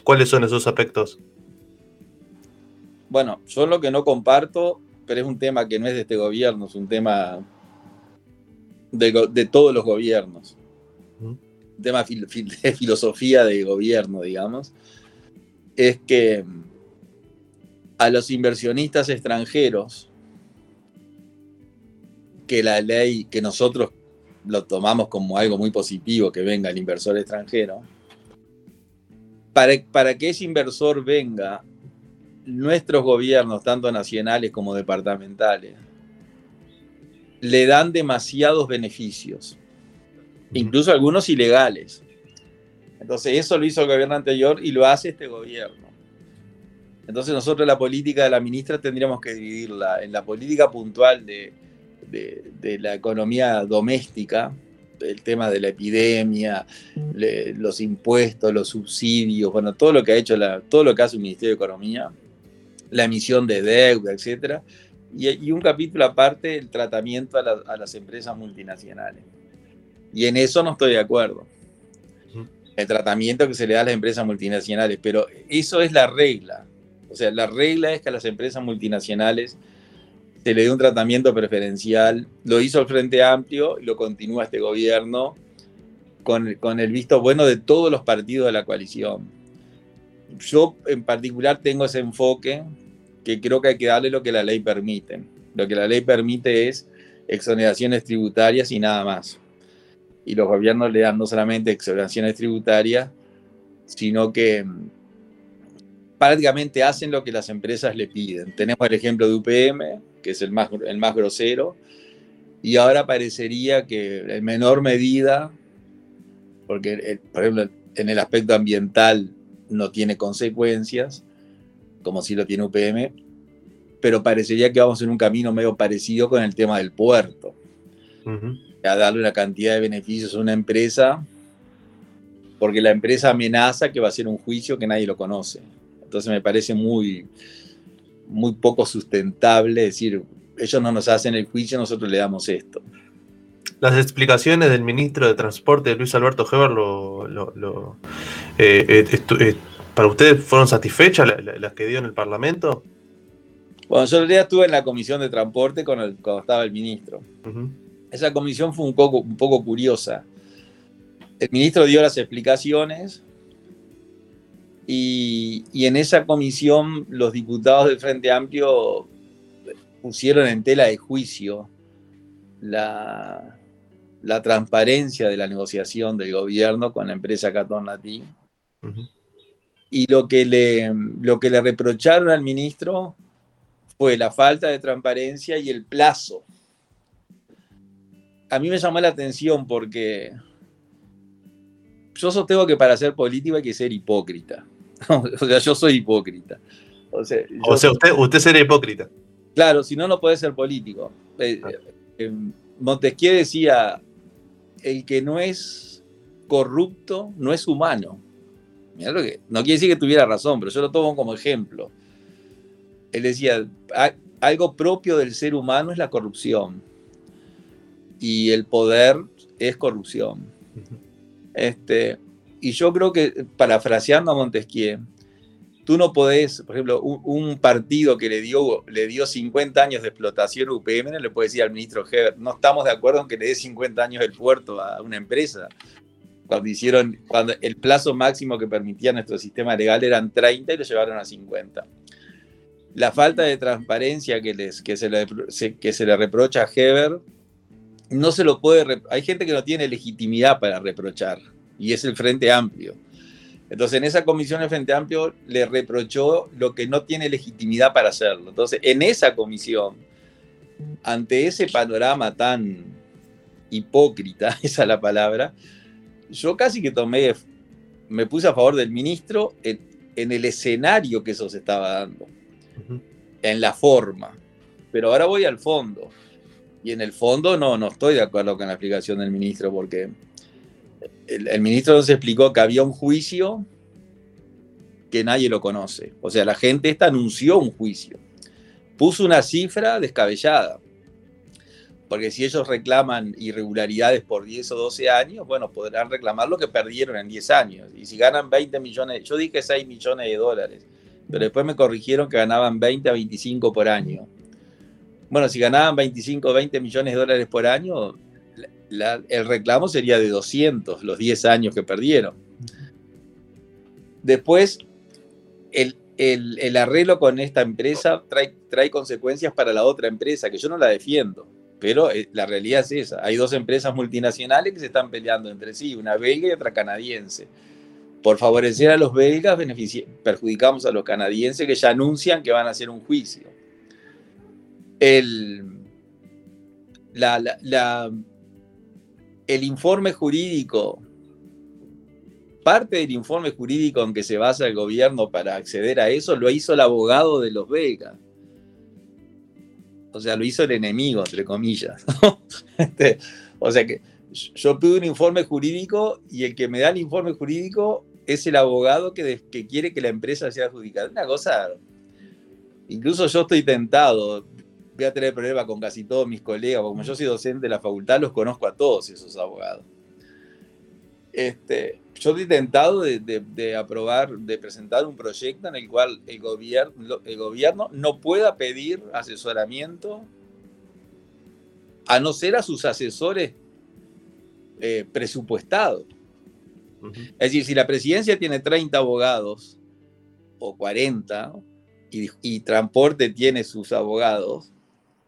¿Cuáles son esos aspectos? Bueno, yo lo que no comparto, pero es un tema que no es de este gobierno, es un tema de, todos los gobiernos. Ujú. Un tema fil- fil- de filosofía de gobierno, digamos, es que mm, a los inversionistas extranjeros, que la ley, que nosotros lo tomamos como algo muy positivo, que venga el inversor extranjero, para, para que ese inversor venga, nuestros gobiernos, tanto nacionales como departamentales, le dan demasiados beneficios, incluso algunos ilegales. Entonces eso lo hizo el gobierno anterior y lo hace este gobierno. Entonces nosotros la política de la ministra tendríamos que dividirla en la política puntual de, de- de la economía doméstica, el tema de la epidemia, le- los impuestos, los subsidios, bueno, todo lo que ha hecho la, todo lo que hace el Ministerio de Economía, la emisión de deuda, etcétera, y, y un capítulo aparte el tratamiento a, la- a las empresas multinacionales. Y en eso no estoy de acuerdo. El tratamiento que se le da a las empresas multinacionales, pero eso es la regla. O sea, la regla es que a las empresas multinacionales se le dé un tratamiento preferencial. Lo hizo el Frente Amplio y lo continúa este gobierno con, con el visto bueno de todos los partidos de la coalición. Yo en particular tengo ese enfoque que creo que hay que darle lo que la ley permite. Lo que la ley permite es exoneraciones tributarias y nada más. Y los gobiernos le dan no solamente exoneraciones tributarias, sino que mm, prácticamente hacen lo que las empresas le piden. Tenemos el ejemplo de UPM, que es el más, el más grosero, y ahora parecería que en menor medida, porque eh, por ejemplo en el aspecto ambiental no tiene consecuencias, como si lo tiene UPM, pero parecería que vamos en un camino medio parecido con el tema del puerto, a darle una cantidad de beneficios a una empresa, porque la empresa amenaza que va a ser un juicio que nadie lo conoce. Entonces me parece muy, muy poco sustentable decir, ellos no nos hacen el juicio, nosotros le damos esto. Las explicaciones del ministro de Transporte, Luis Alberto Heber, lo, lo- lo- eh, eh, estu- eh, ¿para ustedes fueron satisfechas la- la- las que dio en el Parlamento? Bueno, yo el día estuve en la comisión de transporte con el, cuando estaba el ministro. Esa comisión fue un poco, un poco curiosa. El ministro dio las explicaciones y, y en esa comisión los diputados del Frente Amplio pusieron en tela de juicio la, la transparencia de la negociación del gobierno con la empresa Catón Latín. Ujú. Y lo que, le, lo que le reprocharon al ministro fue la falta de transparencia y el plazo. A mí me llamó la atención porque yo sostengo que para ser político hay que ser hipócrita. [laughs] o sea, yo soy hipócrita. O sea, O sea, usted, usted será hipócrita. Claro, si no, no puede ser político. Eh, Ah. eh, Montesquieu decía, el que no es corrupto no es humano. No quiere decir que tuviera razón, pero yo lo tomo como ejemplo. Él decía, "A- algo propio del ser humano es la corrupción. Y el poder es corrupción. Este, y yo creo que, parafraseando a Montesquieu, tú no podés, por ejemplo, un, partido que le dio, le dio 50 años de explotación a UPM le puede decir al ministro Heber, no estamos de acuerdo en que le dé 50 años el puerto a una empresa. Cuando hicieron, cuando el plazo máximo que permitía nuestro sistema legal eran 30 y lo llevaron a 50. La falta de transparencia que, les, que, se, le, que se le reprocha a Heber, no se lo puede, hay gente que no tiene legitimidad para reprochar, y es el Frente Amplio. Entonces, en esa comisión el Frente Amplio le reprochó lo que no tiene legitimidad para hacerlo. Entonces, en esa comisión, ante ese panorama tan hipócrita, [laughs] esa es la palabra, yo casi que tomé, me puse a favor del ministro en, en el escenario que eso se estaba dando, en la forma. Pero ahora voy al fondo. Y en el fondo no, no estoy de acuerdo con la explicación del ministro, porque el, el ministro nos explicó que había un juicio que nadie lo conoce. O sea, la gente esta anunció un juicio. Puso una cifra descabellada. Porque si ellos reclaman irregularidades por 10 o 12 años, bueno, podrán reclamar lo que perdieron en 10 años. Y si ganan 20 millones, yo dije 6 millones de dólares, pero después me corrigieron que ganaban 20 a 25 por año. Bueno, si ganaban 25 o 20 millones de dólares por año, la- el reclamo sería de 200 los 10 años que perdieron. Después, el, el- el arreglo con esta empresa trae, trae consecuencias para la otra empresa, que yo no la defiendo, pero eh, la realidad es esa. Hay dos empresas multinacionales que se están peleando entre sí, una belga y otra canadiense. Por favorecer a los belgas, perjudicamos a los canadienses que ya anuncian que van a hacer un juicio. El, el informe jurídico, parte del informe jurídico en que se basa el gobierno para acceder a eso, lo hizo el abogado de los belgas. O sea, lo hizo el enemigo, entre comillas. [laughs] Este, o sea que yo pido un informe jurídico y el que me da el informe jurídico es el abogado que, que quiere que la empresa sea adjudicada. Una cosa, incluso yo estoy tentado, voy a tener problema con casi todos mis colegas, porque como yo soy docente de la facultad, los conozco a todos esos abogados. Este, yo estoy tentado de, de- de aprobar, de presentar un proyecto en el cual el gobierno, el gobierno no pueda pedir asesoramiento a no ser a sus asesores eh, presupuestados. Es decir, si la presidencia tiene 30 abogados o 40 y, y transporte tiene sus abogados,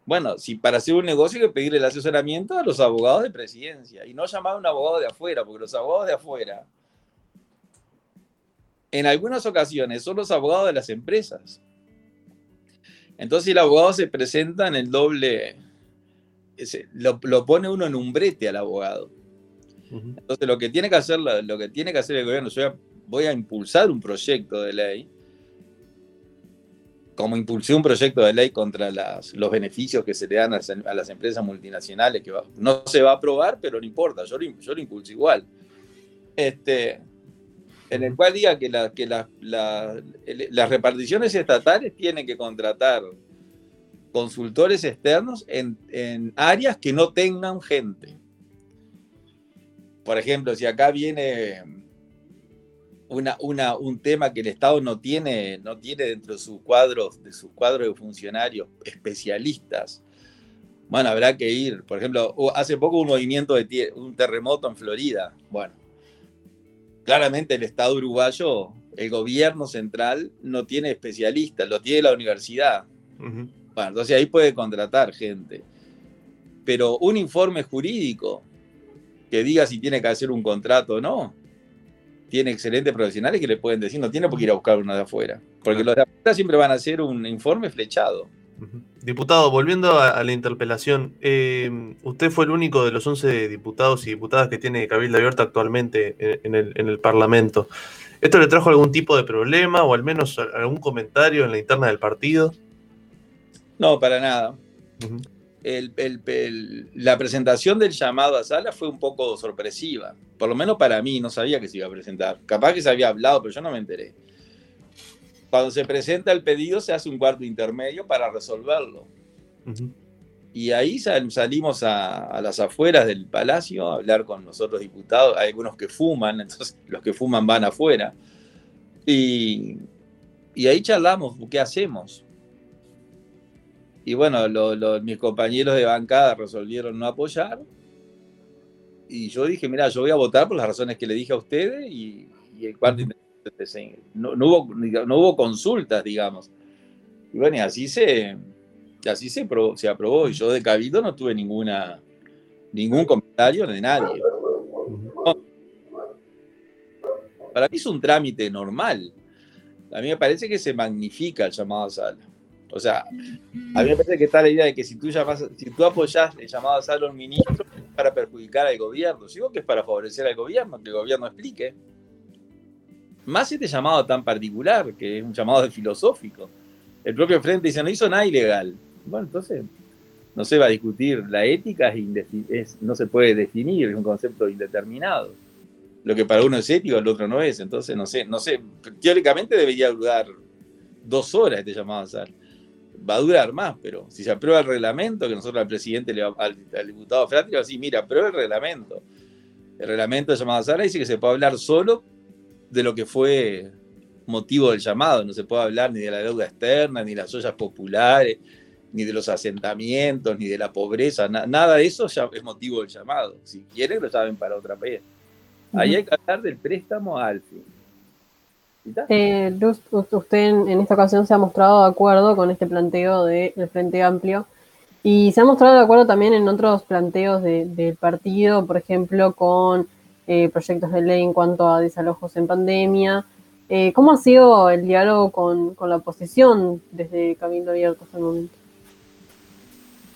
bueno, si para hacer un negocio hay que pedirle el asesoramiento a los abogados de presidencia y no llamar a un abogado de afuera, porque los abogados de afuera, en algunas ocasiones, son los abogados de las empresas. Entonces el abogado se presenta en el doble, ese- lo, lo pone uno en un brete al abogado. Entonces, lo que tiene que hacer, lo que tiene que hacer el gobierno, yo voy a impulsar un proyecto de ley, como impulsé un proyecto de ley contra los beneficios que se le dan a, las- empresas multinacionales, que no se va a aprobar, pero no importa, yo lo, yo impulso igual. Este, en el cual diga que, las reparticiones estatales tienen que contratar consultores externos en áreas que no tengan gente por ejemplo, si acá viene una, una- un tema que el Estado no tiene, no tiene dentro de sus cuadros, de sus cuadros de funcionarios especialistas, bueno, habrá que ir. Por ejemplo, hace poco un movimiento de un terremoto en Florida. Bueno, claramente el Estado uruguayo, el gobierno central, no tiene especialistas, lo tiene la universidad. Bueno, entonces ahí puede contratar gente. Pero un informe jurídico que diga si tiene que hacer un contrato o no, tiene excelentes profesionales que le pueden decir, no tiene por qué ir a buscar uno de afuera. Porque los de afuera siempre van a hacer un informe flechado. Diputado, volviendo a, a la interpelación, eh, usted fue el único de los 11 diputados y diputadas que tiene Cabildo Abierto actualmente en, en el, en el Parlamento. ¿Esto le trajo algún tipo de problema o al menos algún comentario en la interna del partido? No, para nada. Ujú. El- el- el- la presentación del llamado a sala fue un poco sorpresiva. Por lo menos para mí, no sabía que se iba a presentar. Capaz que se había hablado, pero yo no me enteré. Cuando se presenta el pedido, se hace un cuarto intermedio para resolverlo. Ujú. Y ahí sal- salimos a, a las afueras del palacio a hablar con los otros diputados. Hay algunos que fuman, [laughs] entonces los que fuman van afuera. Y, y ahí charlamos, ¿qué hacemos? Y bueno, lo- lo- mis compañeros de bancada resolvieron no apoyar. Y yo dije, mira, yo voy a votar por las razones que le dije a ustedes y, y el cuarto no, no hubo, no hubo consultas, digamos. Y bueno, y así se, así se, aprobó, se aprobó. Y yo de Cabildo no tuve ninguna, ningún comentario de nadie. Para mí es un trámite normal. A mí me parece que se magnifica el llamado a sala. O sea, a mí me parece que está la idea de que si tú, llamas, si tú apoyás el llamado a a un ministro es para perjudicar al gobierno. Digo que es para favorecer al gobierno, que el gobierno explique. Más este llamado tan particular, que es un llamado de filosófico. El propio Frente dice, no hizo nada ilegal. Bueno, entonces no se va a discutir. La ética es es- no se puede definir, es un concepto indeterminado. Lo que para uno es ético, el otro no es. Entonces, no sé, no sé. Teóricamente debería durar dos horas este llamado a sala va a durar más, pero si se aprueba el reglamento, que nosotros al presidente, le va- al, al diputado Frati, le va a decir, mira, aprueba el reglamento. El reglamento de llamada sala dice que se puede hablar solo de lo que fue motivo del llamado, no se puede hablar ni de la deuda externa, ni de las ollas populares, ni de los asentamientos, ni de la pobreza, na- nada de eso ya es motivo del llamado. Si quieren, lo saben para otra vez. Ahí hay que hablar del préstamo a Alfi. Eh, Luz, u- usted en, en esta ocasión se ha mostrado de acuerdo con este planteo del Frente Amplio y se ha mostrado de acuerdo también en otros planteos de- del partido, por ejemplo, con eh, proyectos de ley en cuanto a desalojos en pandemia. Eh, ¿Cómo ha sido el diálogo con, con la oposición desde Cabildo Abierto hasta el momento?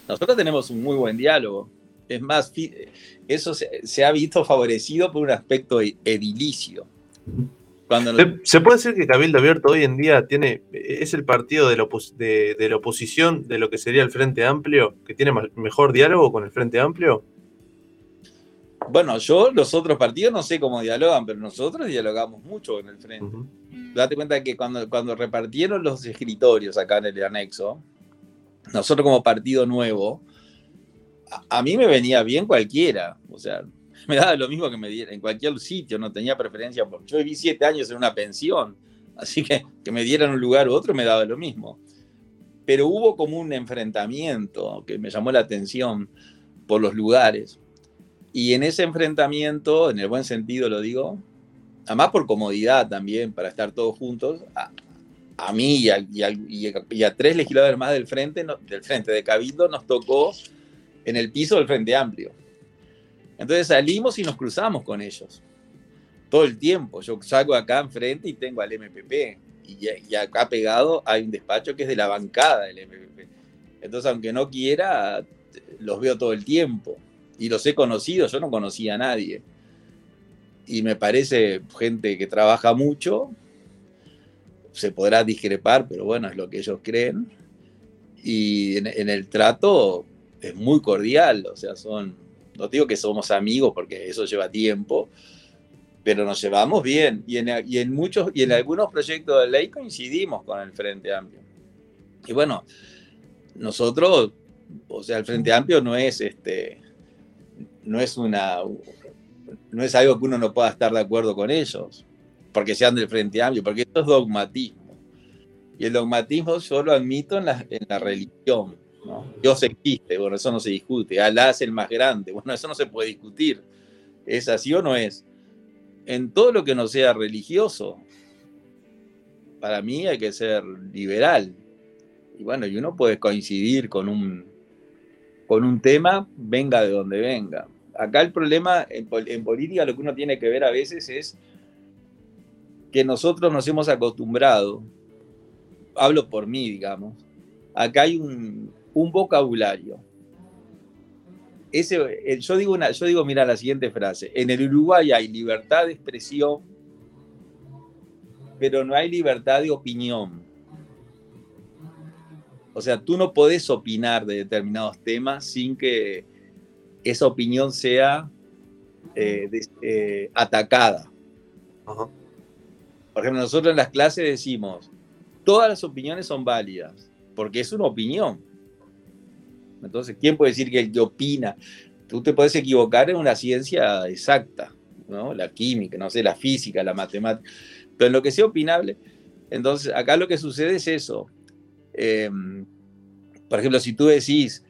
Nosotros tenemos un muy buen diálogo. Es más, eso se, se ha visto favorecido por un aspecto e- edilicio. Cuando ¿Se, se puede decir que Cabildo Abierto hoy en día tiene es el partido de la, de- de la oposición de lo que sería el Frente Amplio, que tiene mejor diálogo con el Frente Amplio? bueno, yo, los otros partidos no sé cómo dialogan, pero nosotros dialogamos mucho con el frente. Date cuenta que cuando, cuando repartieron los escritorios acá en el anexo, nosotros como partido nuevo, a, a mí me venía bien cualquiera. O sea, [laughs] me daba lo mismo que me diera en cualquier sitio, no tenía preferencia. Por, yo viví siete años en una pensión, así que que me dieran un lugar u otro me daba lo mismo. Pero hubo como un enfrentamiento que me llamó la atención por los lugares. Y en ese enfrentamiento, en el buen sentido lo digo, además por comodidad también, para estar todos juntos, a, mí y a, tres legisladores más del frente, del frente de Cabildo, nos tocó en el piso del Frente Amplio. Entonces salimos y nos cruzamos con ellos. Todo el tiempo. Yo salgo acá enfrente y tengo al MPP. Y, acá pegado hay un despacho que es de la bancada del MPP. Entonces, aunque no quiera, los veo todo el tiempo. Y los he conocido, yo no conocía a nadie y me parece gente que trabaja mucho. Se podrá discrepar, pero bueno, es lo que ellos creen. Y en, en el trato es muy cordial, o sea, son, no digo que somos amigos porque eso lleva tiempo, pero nos llevamos bien. Y en, muchos, y en algunos proyectos de ley coincidimos con el Frente Amplio. Y bueno, nosotros, o sea, el Frente Amplio no es este, no es una, no es algo que uno no pueda estar de acuerdo con ellos, porque sean del Frente Amplio, porque esto es dogmatismo. Y el dogmatismo yo lo admito en en la religión. ¿No? Dios existe, bueno, eso no se discute. Alá es el más grande, [laughs] bueno, eso no se puede discutir. ¿Es así o no es? En todo lo que no sea religioso, para mí hay que ser liberal. Y bueno, y uno puede coincidir con un, con un tema, venga de donde venga. Acá el problema en, en política, lo que uno tiene que ver a veces es que nosotros nos hemos acostumbrado, hablo por mí, digamos, acá hay un, un vocabulario. Ese, el- yo, digo una, yo digo, mira la siguiente frase, en el Uruguay hay libertad de expresión, pero no hay libertad de opinión. O sea, tú no podés opinar de determinados temas sin que esa opinión sea eh, eh, atacada. Ajá. Por ejemplo, nosotros en las clases decimos, todas las opiniones son válidas, porque es una opinión. Entonces, ¿quién puede decir que el que opina? Tú te puedes equivocar en una ciencia exacta, ¿no? La química, no sé, la física, la matemática, pero en lo que sea opinable. Entonces, acá lo que sucede es eso. Eh, por ejemplo, si tú decís,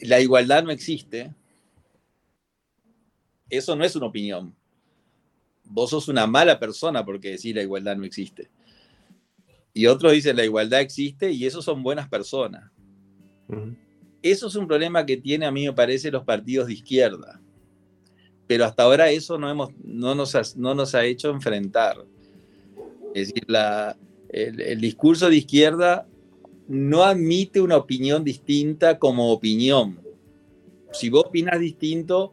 la igualdad no existe, eso no es una opinión. Vos sos una mala persona porque decís la igualdad no existe. Y otros dicen la igualdad existe y esos son buenas personas. Eso es un problema que tiene, a mí me parece, los partidos de izquierda. Pero hasta ahora eso no, hemos, no, nos, ha, no nos ha hecho enfrentar. Es decir, la, el, el discurso de izquierda no admite una opinión distinta como opinión. Si vos opinas distinto,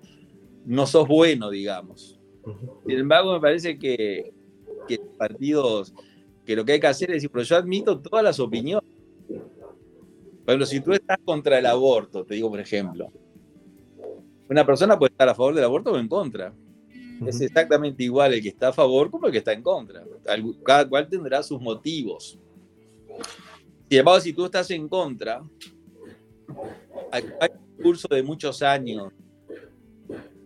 no sos bueno, digamos. Sin embargo, me parece que, que los partidos, que lo que hay que hacer es decir, pero yo admito todas las opiniones. Por ejemplo, si tú estás contra el aborto, te digo por ejemplo, una persona puede estar a favor del aborto o en contra. Es exactamente igual el que está a favor como el que está en contra. Cada cual tendrá sus motivos. Sin embargo, si tú estás en contra, hay un discurso de muchos años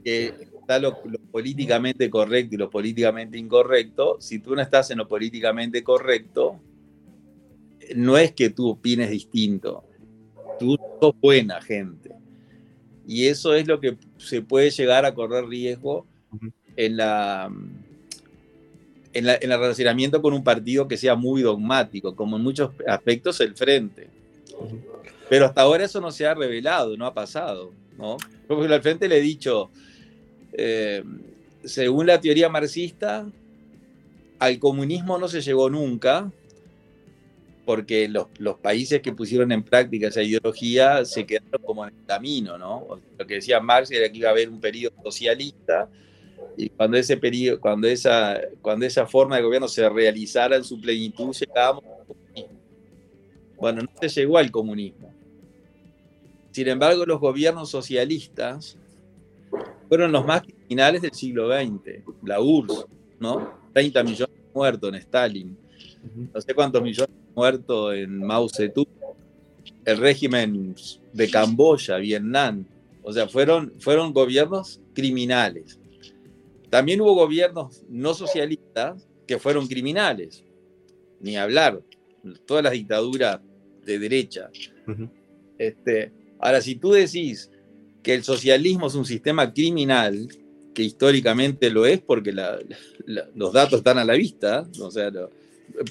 que está lo, lo políticamente correcto y lo políticamente incorrecto. Si tú no estás en lo políticamente correcto, no es que tú opines distinto. Tú sos buena gente. Y eso es lo que se puede llegar a correr riesgo en la, en, la- en el relacionamiento con un partido que sea muy dogmático, como en muchos aspectos el Frente. Pero hasta ahora eso no se ha revelado, no ha pasado. ¿no? Por ejemplo, al Frente le he dicho, eh, según la teoría marxista, al comunismo no se llegó nunca, porque los, los países que pusieron en práctica esa ideología se quedaron como en el camino, ¿no? Lo que decía Marx era que iba a haber un periodo socialista y cuando ese periodo, cuando esa, cuando esa forma de gobierno se realizara en su plenitud, llegábamos al comunismo. Bueno, no se llegó al comunismo. Sin embargo, los gobiernos socialistas fueron los más criminales del siglo XX. La URSS, ¿no? 30 millones muertos en Stalin no sé cuántos millones muertos en Mao Zedong, el régimen de Camboya, Vietnam. O sea, fueron, fueron gobiernos criminales. También hubo gobiernos no socialistas que fueron criminales. Ni hablar. Todas las dictaduras de derecha. Ujú. Este, ahora, si tú decís que el socialismo es un sistema criminal, que históricamente lo es porque la- la- los datos están a la vista, o sea, lo-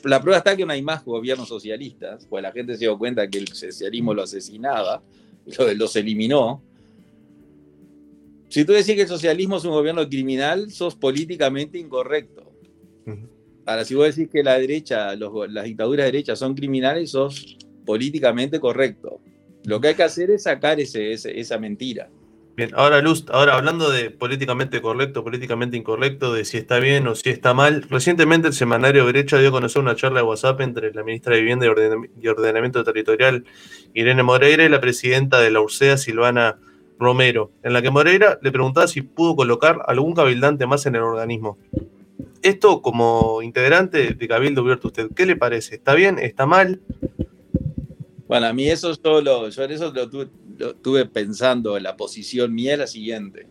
la prueba está que no hay más gobiernos socialistas, pues la gente se dio cuenta que el socialismo lo asesinaba, lo- los eliminó. Si tú decís que el socialismo es un gobierno criminal, sos políticamente incorrecto. Ahora, si vos decís que la derecha, los las dictaduras de derecha son criminales, sos políticamente correcto. Lo que hay que hacer es sacar ese, ese- esa mentira. Bien, ahora Luz, ahora hablando de políticamente correcto, políticamente incorrecto, de si está bien o si está mal, recientemente el semanario Brecha dio a conocer una charla de WhatsApp entre la ministra de Vivienda y Orden- y Ordenamiento Territorial, Irene Moreira, y la presidenta de la URSEA, Silvana Romero, en la que Moreira le preguntaba si pudo colocar algún cabildante más en el organismo. Esto como integrante de Cabildo Abierto, ¿usted qué le parece? ¿Está bien? ¿Está mal? Bueno, a mí eso yo, lo- yo en eso lo tuve, lo tuve pensando, la posición mía es la siguiente.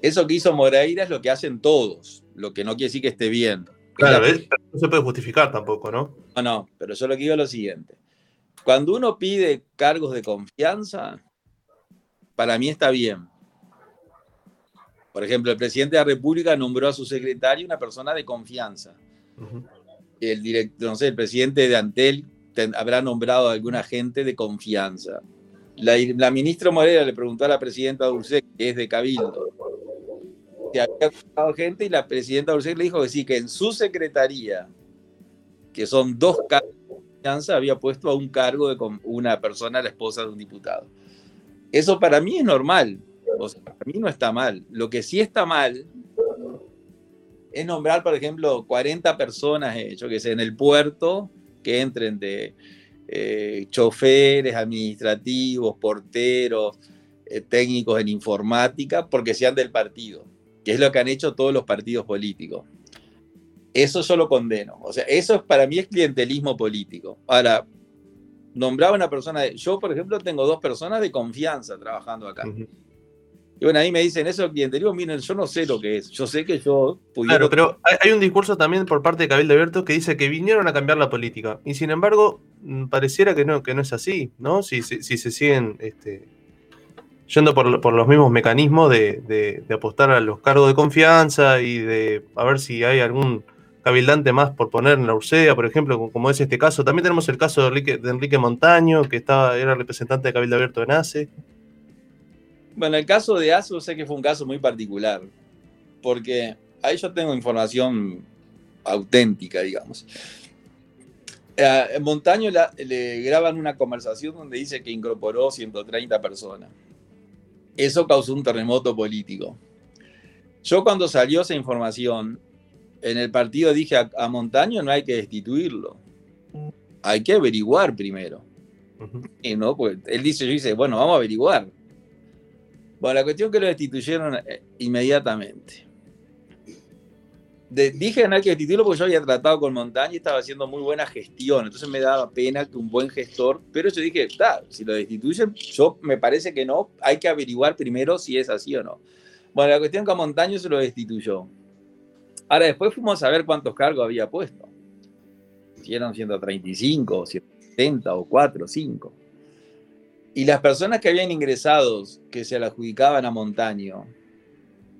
Eso que hizo Moreira es lo que hacen todos, lo que no quiere decir que esté bien. Claro, Es la- ¿ves? No se puede justificar tampoco, ¿no? No, no, pero yo lo que digo es lo siguiente. Cuando uno pide cargos de confianza, para mí está bien. Por ejemplo, el presidente de la República nombró a su secretario una persona de confianza. El director, no sé, el presidente de Antel habrá nombrado a alguna gente de confianza. La, ministra Morera le preguntó a la presidenta Dulce, que es de Cabildo, si había nombrado gente y la presidenta Dulce le dijo que sí, que en su secretaría, que son dos cargos de confianza, había puesto a un cargo de una persona, la esposa de un diputado. Eso para mí es normal, o sea, para mí no está mal. Lo que sí está mal es nombrar, por ejemplo, 40 personas, eh, yo que en el puerto que entren de eh, choferes administrativos, porteros, eh, técnicos en informática, porque sean del partido, que es lo que han hecho todos los partidos políticos. Eso yo lo condeno. O sea, eso es, para mí es clientelismo político. Ahora, nombraba una persona. de- yo, por ejemplo, tengo dos personas de confianza trabajando acá. Y bueno, ahí me dicen eso clientelismo. Miren, yo no sé lo que es. Yo sé que yo pudiera. Claro, pero hay, un discurso también por parte de Cabildo Abierto que dice que vinieron a cambiar la política. Y sin embargo, mm, pareciera que no, que no es así, ¿no? Si, si- se siguen este, yendo por, por los mismos mecanismos de, de- de apostar a los cargos de confianza y de a ver si hay algún cabildante más por poner en la Ursea, por ejemplo, como- como es este caso. También tenemos el caso de Enrique, de Enrique Montaño, que estaba, era representante de Cabildo Abierto de NACE. Bueno, el caso de ASO sé que fue un caso muy particular, porque ahí yo tengo información auténtica, digamos. A Montaño la- le graban una conversación donde dice que incorporó 130 personas. Eso causó un terremoto político. Yo cuando salió esa información, en el partido dije a, a Montaño no hay que destituirlo, hay que averiguar primero. Y no, pues él dice, yo dice, bueno, vamos a averiguar. Bueno, la cuestión es que lo destituyeron eh, inmediatamente. De- dije hay que destituirlo porque yo había tratado con Montaña y estaba haciendo muy buena gestión, entonces me daba pena que un buen gestor, pero yo dije, si lo destituyen, yo me parece que no, hay que averiguar primero si es así o no. Bueno, la cuestión es que a Montaño se lo destituyó. Ahora, después fuimos a ver cuántos cargos había puesto. Si eran 135, o 170, o 4, o 5. Y las personas que habían ingresado, que se la adjudicaban a Montaño,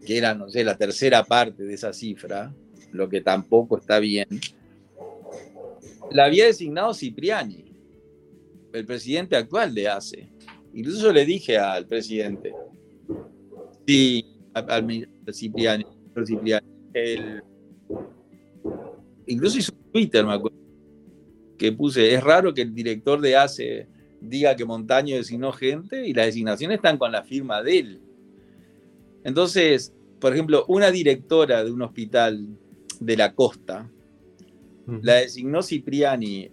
que eran, no sé, la tercera parte de esa cifra, lo que tampoco está bien, la había designado Cipriani, el presidente actual de ACE. Incluso le dije al presidente, sí, al, ministro Cipriani, el- incluso hizo un Twitter, me acuerdo, que puse, es raro que el director de ACE diga que Montaño designó gente y las designaciones están con la firma de él. Entonces, por ejemplo, una directora de un hospital de la costa la designó Cipriani,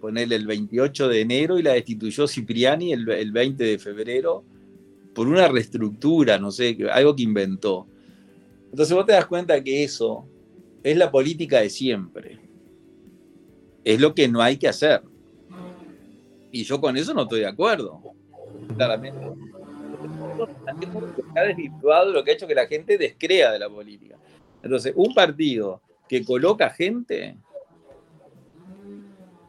ponerle el 28 de enero y la destituyó Cipriani el, el 20 de febrero por una reestructura, no sé, algo que inventó. Entonces vos te das cuenta que eso es la política de siempre. Es lo que no hay que hacer. Y yo con eso no estoy de acuerdo. Claramente. Ha desvirtuado lo que ha hecho que la gente descrea de la política. Entonces, un partido que coloca gente.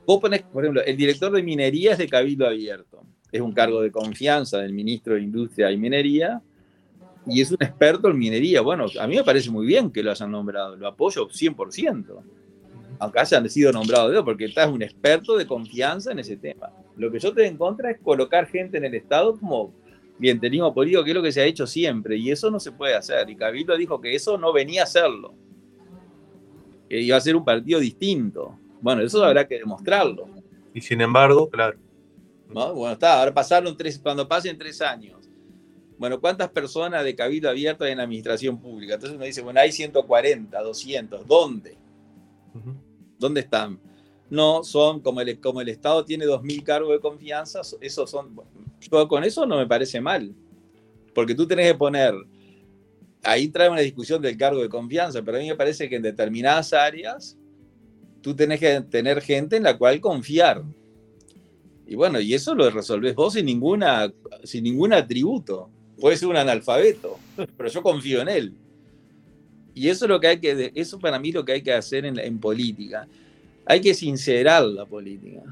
Vos ponés, por ejemplo, el director de minería es de Cabildo Abierto. Es un cargo de confianza del ministro de Industria y Minería. Y es un experto en minería. Bueno, a mí me parece muy bien que lo hayan nombrado. Lo apoyo 100% aunque hayan sido nombrados de porque estás un experto de confianza en ese tema. Lo que yo te en contra es colocar gente en el Estado como clientelismo político, que es lo que se ha hecho siempre, y eso no se puede hacer. Y Cabildo dijo que eso no venía a hacerlo, que iba a ser un partido distinto. Bueno, eso habrá que demostrarlo. Y sin embargo, claro. ¿no? Bueno, está, ahora pasaron tres, cuando pasen tres años. Bueno, ¿cuántas personas de Cabildo Abierto hay en la administración pública? Entonces uno dice, bueno, hay 140, 200, ¿dónde? ¿Dónde están? No, son como el, como el Estado tiene 2.000 cargos de confianza, esos son. Con eso no me parece mal. Porque tú tenés que poner. Ahí trae una discusión del cargo de confianza, pero a mí me parece que en determinadas áreas tú tenés que tener gente en la cual confiar. Y bueno, y eso lo resolvés vos sin, ninguna, sin ningún atributo. Puede ser un analfabeto, pero yo confío en él. Y eso es lo que hay que, eso para mí lo que hay que hacer en política. Hay que sincerar la política.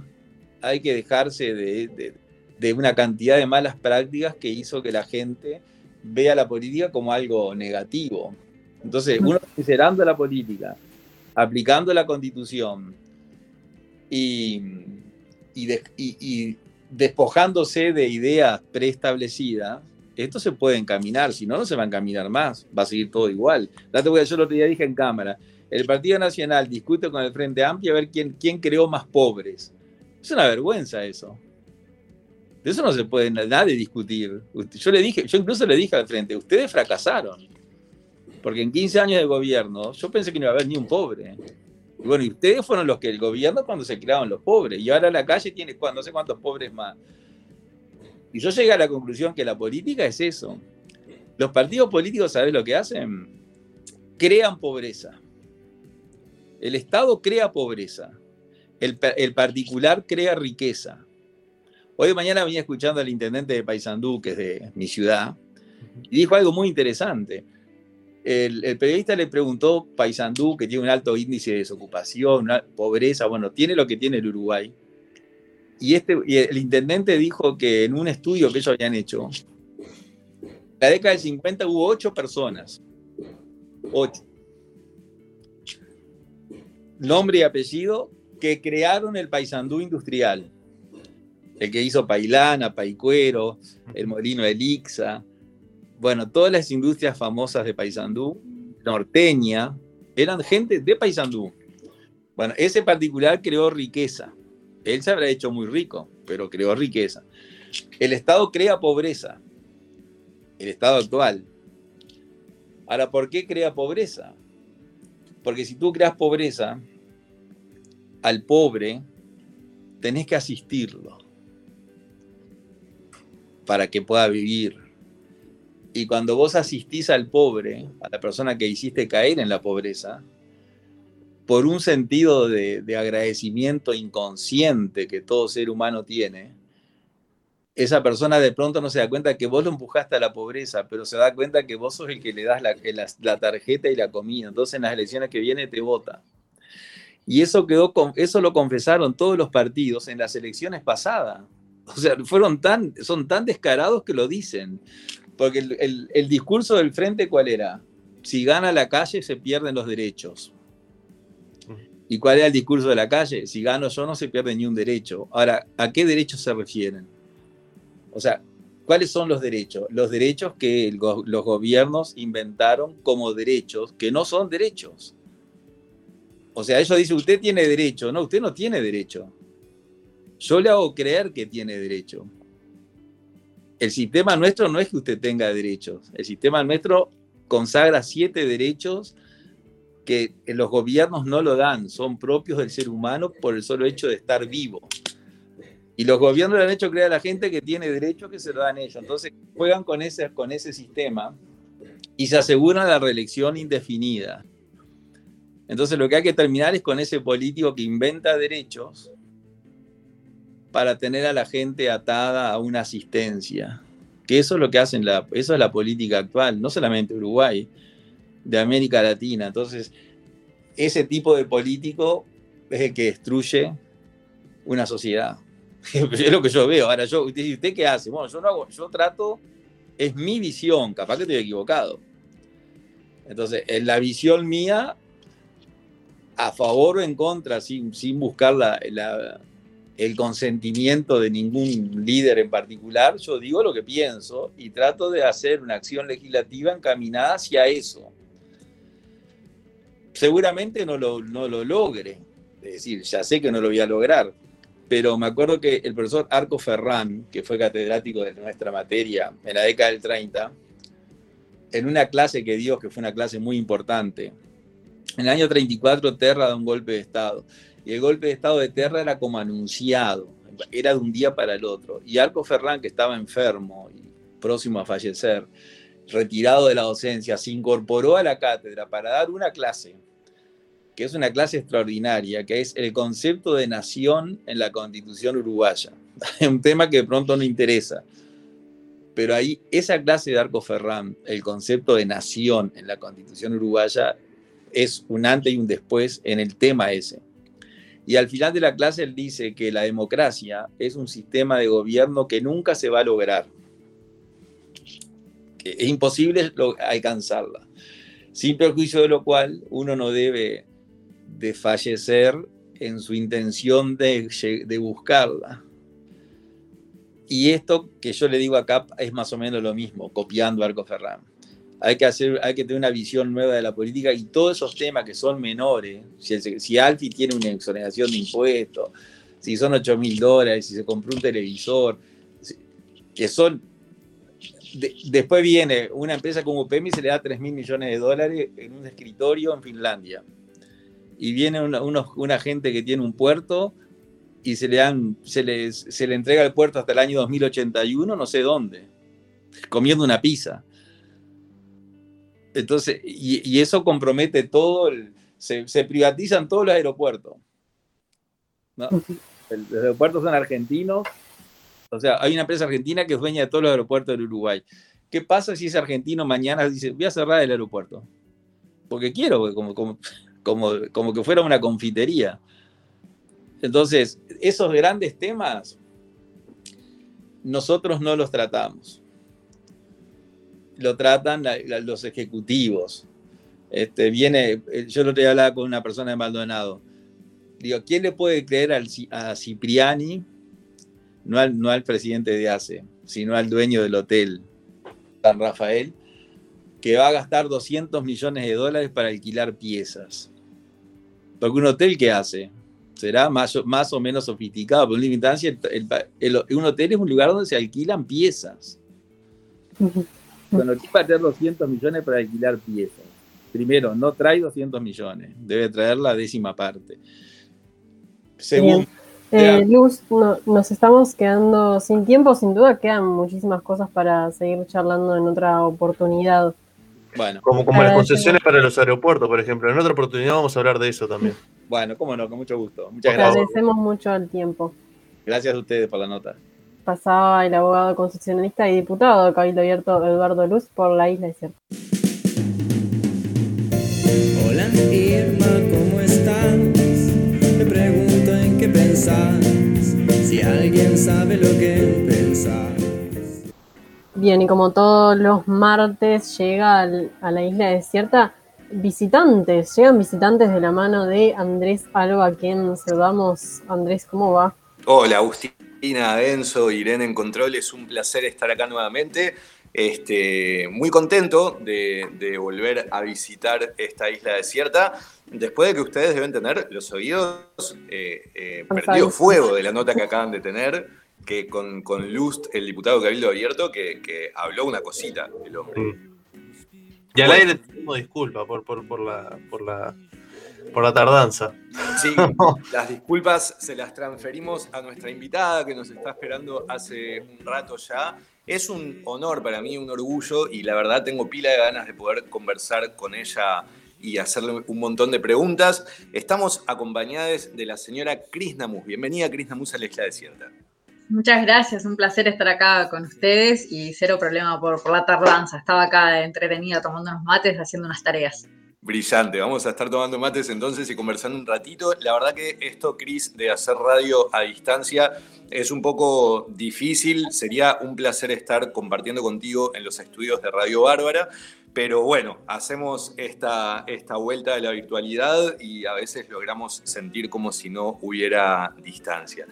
Hay que dejarse de, de- de una cantidad de malas prácticas que hizo que la gente vea la política como algo negativo. Entonces, uno sincerando la política, aplicando la constitución y, y, de- y- y despojándose de ideas preestablecidas, esto se puede encaminar, si no, no se va a encaminar más, va a seguir todo igual. Yo el otro día dije en cámara, el Partido Nacional discute con el Frente Amplio a ver quién, quién creó más pobres. Es una vergüenza eso. De eso no se puede nada de discutir. Yo le dije, yo incluso le dije al Frente, ustedes fracasaron. Porque en 15 años de gobierno, yo pensé que no iba a haber ni un pobre. Y bueno, y ustedes fueron los que el gobierno cuando se crearon los pobres. Y ahora la calle tiene no sé cuántos pobres más. Y yo llegué a la conclusión que la política es eso. Los partidos políticos, ¿sabes lo que hacen? Crean pobreza. El Estado crea pobreza. El, pa- el particular crea riqueza. Hoy de mañana venía escuchando al intendente de Paysandú, que es de mi ciudad, y dijo algo muy interesante. El, el periodista le preguntó, Paysandú, que tiene un alto índice de desocupación, una pobreza, bueno, tiene lo que tiene el Uruguay. Y, este, y el intendente dijo que en un estudio que ellos habían hecho, en la década del 50 hubo ocho personas. Ocho. Nombre y apellido que crearon el Paysandú industrial. El que hizo Pailana, Paicuero, el molino Elixa. Bueno, todas las industrias famosas de Paysandú, norteña, eran gente de Paysandú. Bueno, ese particular creó riqueza. Él se habrá hecho muy rico, pero creó riqueza. El Estado crea pobreza. El Estado actual. Ahora, ¿por qué crea pobreza? Porque si tú creas pobreza, al pobre tenés que asistirlo para que pueda vivir. Y cuando vos asistís al pobre, a la persona que hiciste caer en la pobreza, por un sentido de, de agradecimiento inconsciente que todo ser humano tiene, esa persona de pronto no se da cuenta que vos lo empujaste a la pobreza, pero se da cuenta que vos sos el que le das la, la, tarjeta y la comida. Entonces en las elecciones que viene te vota. Y eso, quedó eso lo confesaron todos los partidos en las elecciones pasadas. O sea, fueron tan, son tan descarados que lo dicen. Porque el, el, el discurso del frente, ¿cuál era? Si gana la calle, se pierden los derechos. ¿Y cuál era el discurso de la calle? Si gano yo, no se pierde ni un derecho. Ahora, ¿a qué derechos se refieren? O sea, ¿cuáles son los derechos? Los derechos que los gobiernos inventaron como derechos, que no son derechos. O sea, ellos dicen, usted tiene derecho. No, usted no tiene derecho. Yo le hago creer que tiene derecho. El sistema nuestro no es que usted tenga derechos. El sistema nuestro consagra siete derechos que los gobiernos no lo dan, son propios del ser humano por el solo hecho de estar vivo. Y los gobiernos le han hecho creer a la gente que tiene derechos que se lo dan ellos. Entonces juegan con ese, con ese sistema y se aseguran la reelección indefinida. Entonces lo que hay que terminar es con ese político que inventa derechos para tener a la gente atada a una asistencia. Que eso es lo que hacen, la, eso es la política actual, no solamente Uruguay, de América Latina. Entonces, ese tipo de político es el que destruye una sociedad. [laughs] es lo que yo veo. Ahora, yo, usted, ¿usted qué hace? Bueno, yo no hago, yo trato, es mi visión, capaz que estoy equivocado. Entonces, en la visión mía, a favor o en contra, sin, sin buscar el consentimiento de ningún líder en particular, yo digo lo que pienso y trato de hacer una acción legislativa encaminada hacia eso. Seguramente no lo, no lo logre, es decir, ya sé que no lo voy a lograr, pero me acuerdo que el profesor Arco Ferrán, que fue catedrático de nuestra materia en la década del 30, en una clase que dio, que fue una clase muy importante, en el año 34 Terra da un golpe de Estado, y el golpe de Estado de Terra era como anunciado, era de un día para el otro, y Arco Ferrán, que estaba enfermo y próximo a fallecer, retirado de la docencia, se incorporó a la cátedra para dar una clase que es una clase extraordinaria, que es el concepto de nación en la constitución uruguaya. Es [laughs] un tema que de pronto no interesa. Pero ahí, esa clase de Arco Ferrán, el concepto de nación en la constitución uruguaya, es un antes y un después en el tema ese. Y al final de la clase él dice que la democracia es un sistema de gobierno que nunca se va a lograr. Que es imposible alcanzarla. Sin perjuicio de lo cual uno no debe de fallecer en su intención de, buscarla. Y esto que yo le digo acá es más o menos lo mismo, copiando a Arco Ferrán. Hay que, hacer, hay que tener una visión nueva de la política y todos esos temas que son menores, si, si Alfi tiene una exoneración de impuestos, si son 8 mil dólares, si se compró un televisor, que son... De, después viene una empresa como UPM y se le da 3 mil millones de dólares en un escritorio en Finlandia y viene una, unos, una, gente que tiene un puerto y se le, dan, se, se le entrega el puerto hasta el año 2081, no sé dónde, comiendo una pizza. Entonces, y, y eso compromete todo, el, se, se, privatizan todos los aeropuertos. ¿no? Los aeropuertos son argentinos O sea, hay una empresa argentina que es dueña de todos los aeropuertos del Uruguay. ¿Qué pasa si ese argentino mañana dice, voy a cerrar el aeropuerto? Porque quiero, como, como, como, como que fuera una confitería. Entonces, esos grandes temas, nosotros no los tratamos. Lo tratan los ejecutivos. Este, viene, eh, yo lo otro día hablaba con una persona de Maldonado. Digo, ¿quién le puede creer al, a Cipriani, no al, no al presidente de ACE, sino al dueño del hotel San Rafael, que va a gastar 200 millones de dólares para alquilar piezas? Porque un hotel, ¿qué hace? Será más, o- más o menos sofisticado, pero en última instancia, el- el- el- un hotel es un lugar donde se alquilan piezas. Cuando tipo va a tener 200 millones para alquilar piezas. Primero, no trae 200 millones, debe traer la décima parte. Segundo, Eh, Luz, no- nos estamos quedando sin tiempo, sin duda quedan muchísimas cosas para seguir charlando en otra oportunidad. Bueno, Como, como las concesiones para los aeropuertos, por ejemplo. En otra oportunidad vamos a hablar de eso también. bueno, cómo no, con mucho gusto. Muchas gracias. agradecemos mucho el tiempo. Gracias a ustedes por la nota. Pasaba el abogado constitucionalista y diputado de Cabildo Abierto Eduardo Luz por la isla desierta. Hola Irma, ¿cómo estás? Me pregunto en qué pensás, si alguien sabe lo que pensás. Bien, y como todos los martes llega al- a la isla desierta visitantes, llegan visitantes de la mano de Andrés Alba, a quien saludamos. Andrés, ¿cómo va? Hola, Agustina, Enzo, Irene en Control, es un placer estar acá nuevamente. Este, muy contento de, de volver a visitar esta isla desierta, después de que ustedes deben tener los oídos eh, eh, prendido fuego de la nota que acaban de tener, que con, con Lust, el diputado Cabildo Abierto, que, que habló una cosita, el hombre. Y al aire pedimos disculpas por, por, por, la, por, la, por la tardanza. Sí, [laughs] las disculpas se las transferimos a nuestra invitada que nos está esperando hace un rato ya. Es un honor para mí, un orgullo y la verdad tengo pila de ganas de poder conversar con ella y hacerle un montón de preguntas. Estamos acompañadas de la señora Cris Namus. Bienvenida Cris Namus a la Isla Desierta. Muchas gracias, un placer estar acá con ustedes y cero problema por, por la tardanza. Estaba acá entretenida tomando unos mates, haciendo unas tareas. Brillante, vamos a estar tomando mates entonces y conversando un ratito. La verdad que esto, Cris, de hacer radio a distancia es un poco difícil. Sería un placer estar compartiendo contigo en los estudios de Radio Bárbara. Pero bueno, hacemos esta, esta vuelta de la virtualidad y a veces logramos sentir como si no hubiera distancia.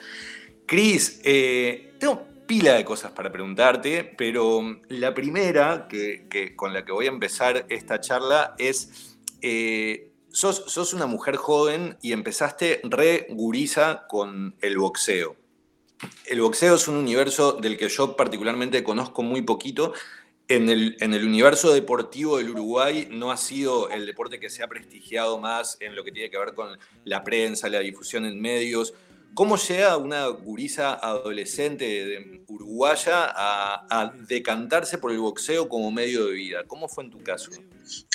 Cris, eh, tengo pila de cosas para preguntarte, pero la primera que, con la que voy a empezar esta charla es, eh, sos, una mujer joven y empezaste re guriza con el boxeo. El boxeo es un universo del que yo particularmente conozco muy poquito. En el, en el universo deportivo del Uruguay no ha sido el deporte que se ha prestigiado más en lo que tiene que ver con la prensa, la difusión en medios. ¿Cómo llega una gurisa adolescente de- uruguaya a, decantarse por el boxeo como medio de vida? ¿Cómo fue en tu caso?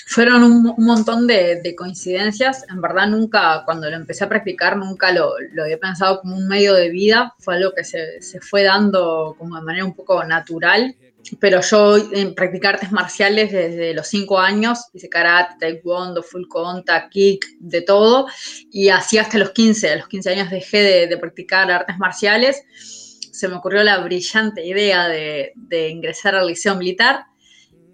Fueron un, montón de, de coincidencias. En verdad, nunca, cuando lo empecé a practicar, nunca lo, lo había pensado como un medio de vida. Fue algo que se, se fue dando como de manera un poco natural. Pero yo en practicar artes marciales desde los cinco años, hice karate, taekwondo, full contact, kick, de todo. Y así hasta los 15. A los 15 años dejé de, de practicar artes marciales. Se me ocurrió la brillante idea de, de ingresar al liceo militar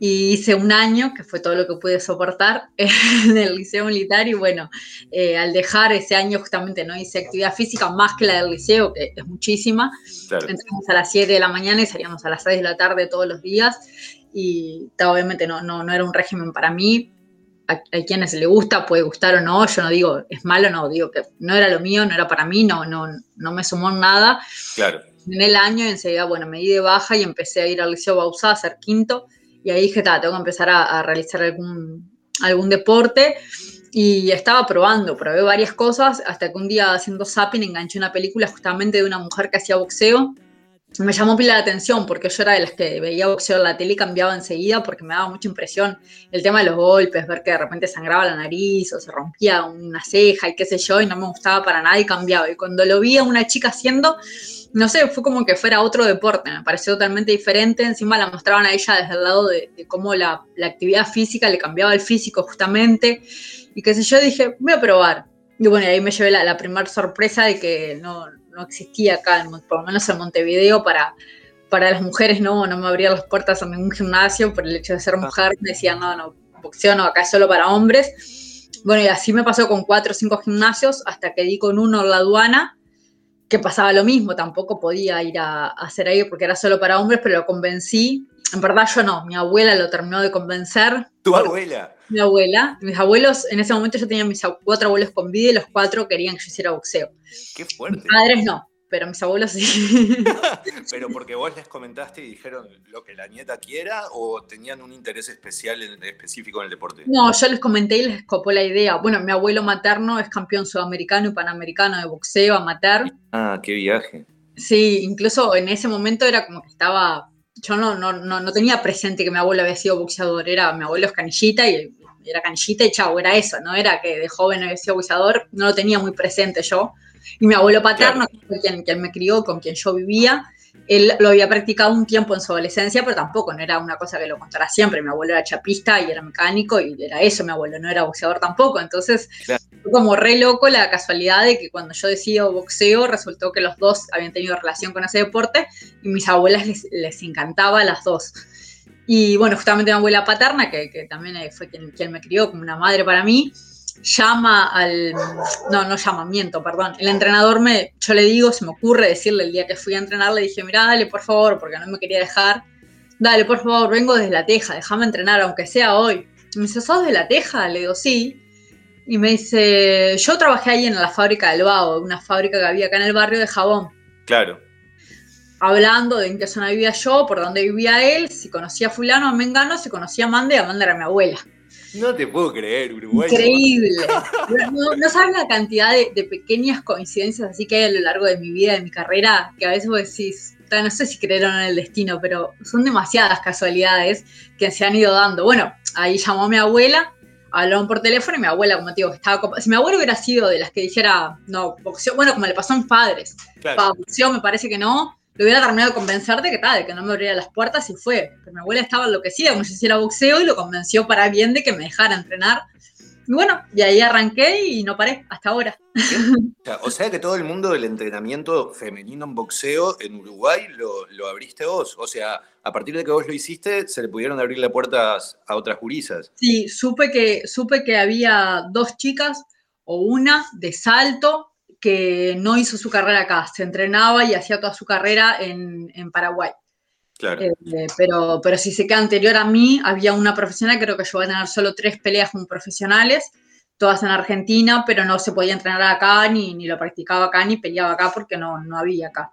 y hice un año, que fue todo lo que pude soportar [laughs] en el liceo militar y bueno, eh, al dejar ese año justamente no hice actividad física más que la del liceo, que es muchísima. Claro. Entramos a las 7 de la mañana y salíamos a las 6 de la tarde todos los días y obviamente no, no, no era un régimen para mí. A, a quienes le gusta, puede gustar o no, yo no digo es malo, no, digo que no era lo mío, no era para mí, no, no, no me sumó en nada Claro. en el año enseguida, bueno, me di de baja y empecé a ir al Liceo Bausá a hacer quinto. Y ahí dije, "Ta, tengo que empezar a, a realizar algún, algún deporte. Y estaba probando, probé varias cosas, hasta que un día haciendo zapping enganché una película justamente de una mujer que hacía boxeo. Me llamó pila la atención porque yo era de las que veía boxeo en la tele y cambiaba enseguida porque me daba mucha impresión el tema de los golpes, ver que de repente sangraba la nariz o se rompía una ceja y qué sé yo, y no me gustaba para nada y cambiaba. Y cuando lo vi a una chica haciendo, no sé, fue como que fuera otro deporte, me pareció totalmente diferente. Encima la mostraban a ella desde el lado de, de cómo la, la actividad física le cambiaba el físico justamente. Y qué sé yo, dije, voy a probar. Y bueno, y ahí me llevé la, la primera sorpresa de que no, no existía acá, en por lo menos en Montevideo, para, para las mujeres, no, no me abrían las puertas a ningún gimnasio por el hecho de ser mujer. Me decían, no, no, boxeo no, acá es solo para hombres. Bueno, y así me pasó con cuatro o cinco gimnasios hasta que di con uno en la aduana, que pasaba lo mismo, tampoco podía ir a, a hacer ahí porque era solo para hombres, pero lo convencí. En verdad yo no, mi abuela lo terminó de convencer. Tu abuela. Mi abuela, mis abuelos, en ese momento yo tenía mis cuatro abuelos con vida y los cuatro querían que yo hiciera boxeo. Qué fuerte. Mis padres no, pero mis abuelos sí. [laughs] Pero porque vos les comentaste y dijeron lo que la nieta quiera o tenían un interés especial en- específico en el deporte. No, yo les comenté y les escopó la idea. Bueno, mi abuelo materno es campeón sudamericano y panamericano de boxeo amateur. Ah, qué viaje. Sí, incluso en ese momento era como que estaba. Yo no, no, no, no tenía presente que mi abuelo había sido boxeador. Era mi abuelo es canillita y era canillita y chau, era eso. No era que de joven había sido boxeador. No lo tenía muy presente yo. Y mi abuelo paterno, fue quien, quien me crió, con quien yo vivía, él lo había practicado un tiempo en su adolescencia, pero tampoco no era una cosa que lo contara siempre. Mi abuelo era chapista y era mecánico y era eso, mi abuelo no era boxeador tampoco. Entonces, Claro. fue como re loco la casualidad de que cuando yo decido boxeo, resultó que los dos habían tenido relación con ese deporte y mis abuelas les, les encantaba a las dos. Y bueno, justamente mi abuela paterna, que, que también eh, fue quien, me crió como una madre para mí, llama al. No, no llama, miento, perdón. El entrenador me. Yo le digo, se me ocurre decirle el día que fui a entrenar, le dije, mira, dale por favor, porque no me quería dejar. Dale, por favor, vengo desde la Teja, déjame entrenar, aunque sea hoy. Me dice, ¿sos de la Teja? Le digo, sí. Y me dice, yo trabajé ahí en la fábrica del Vago, una fábrica que había acá en el barrio de jabón Claro. Hablando de en qué zona vivía yo, por dónde vivía él, si conocía a fulano, a Mengano, si conocía a Amanda y Amanda era mi abuela. No te puedo creer, Uruguay. Increíble. No, no sabes la cantidad de, de pequeñas coincidencias así que hay a lo largo de mi vida, de mi carrera, que a veces vos decís, "Ta, no sé si creyeron en el destino, pero son demasiadas casualidades que se han ido dando. Bueno, ahí llamó mi abuela, hablaron por teléfono y mi abuela, como te digo, estaba Si mi abuela hubiera sido de las que dijera, no, boxeo, bueno, como le pasó a mis padres, Claro. boxeo me parece que no, le hubiera terminado de convencer de que tal, de que no me abriera las puertas y fue. Pero mi abuela estaba enloquecida como si hiciera boxeo y lo convenció para bien de que me dejara entrenar. Y bueno, y ahí arranqué y no paré hasta ahora. O sea, que todo el mundo del entrenamiento femenino en boxeo en Uruguay lo, lo abriste vos. O sea, a partir de que vos lo hiciste, se le pudieron abrir las puertas a otras gurisas. Sí, supe que, supe que había dos chicas o una de salto que no hizo su carrera acá, se entrenaba y hacía toda su carrera en, en Paraguay. Claro. Eh, pero, pero si se queda anterior a mí, había una profesional, creo que yo voy a tener solo tres peleas con profesionales, todas en Argentina, pero no se podía entrenar acá, ni, ni lo practicaba acá, ni peleaba acá, porque no, no había acá.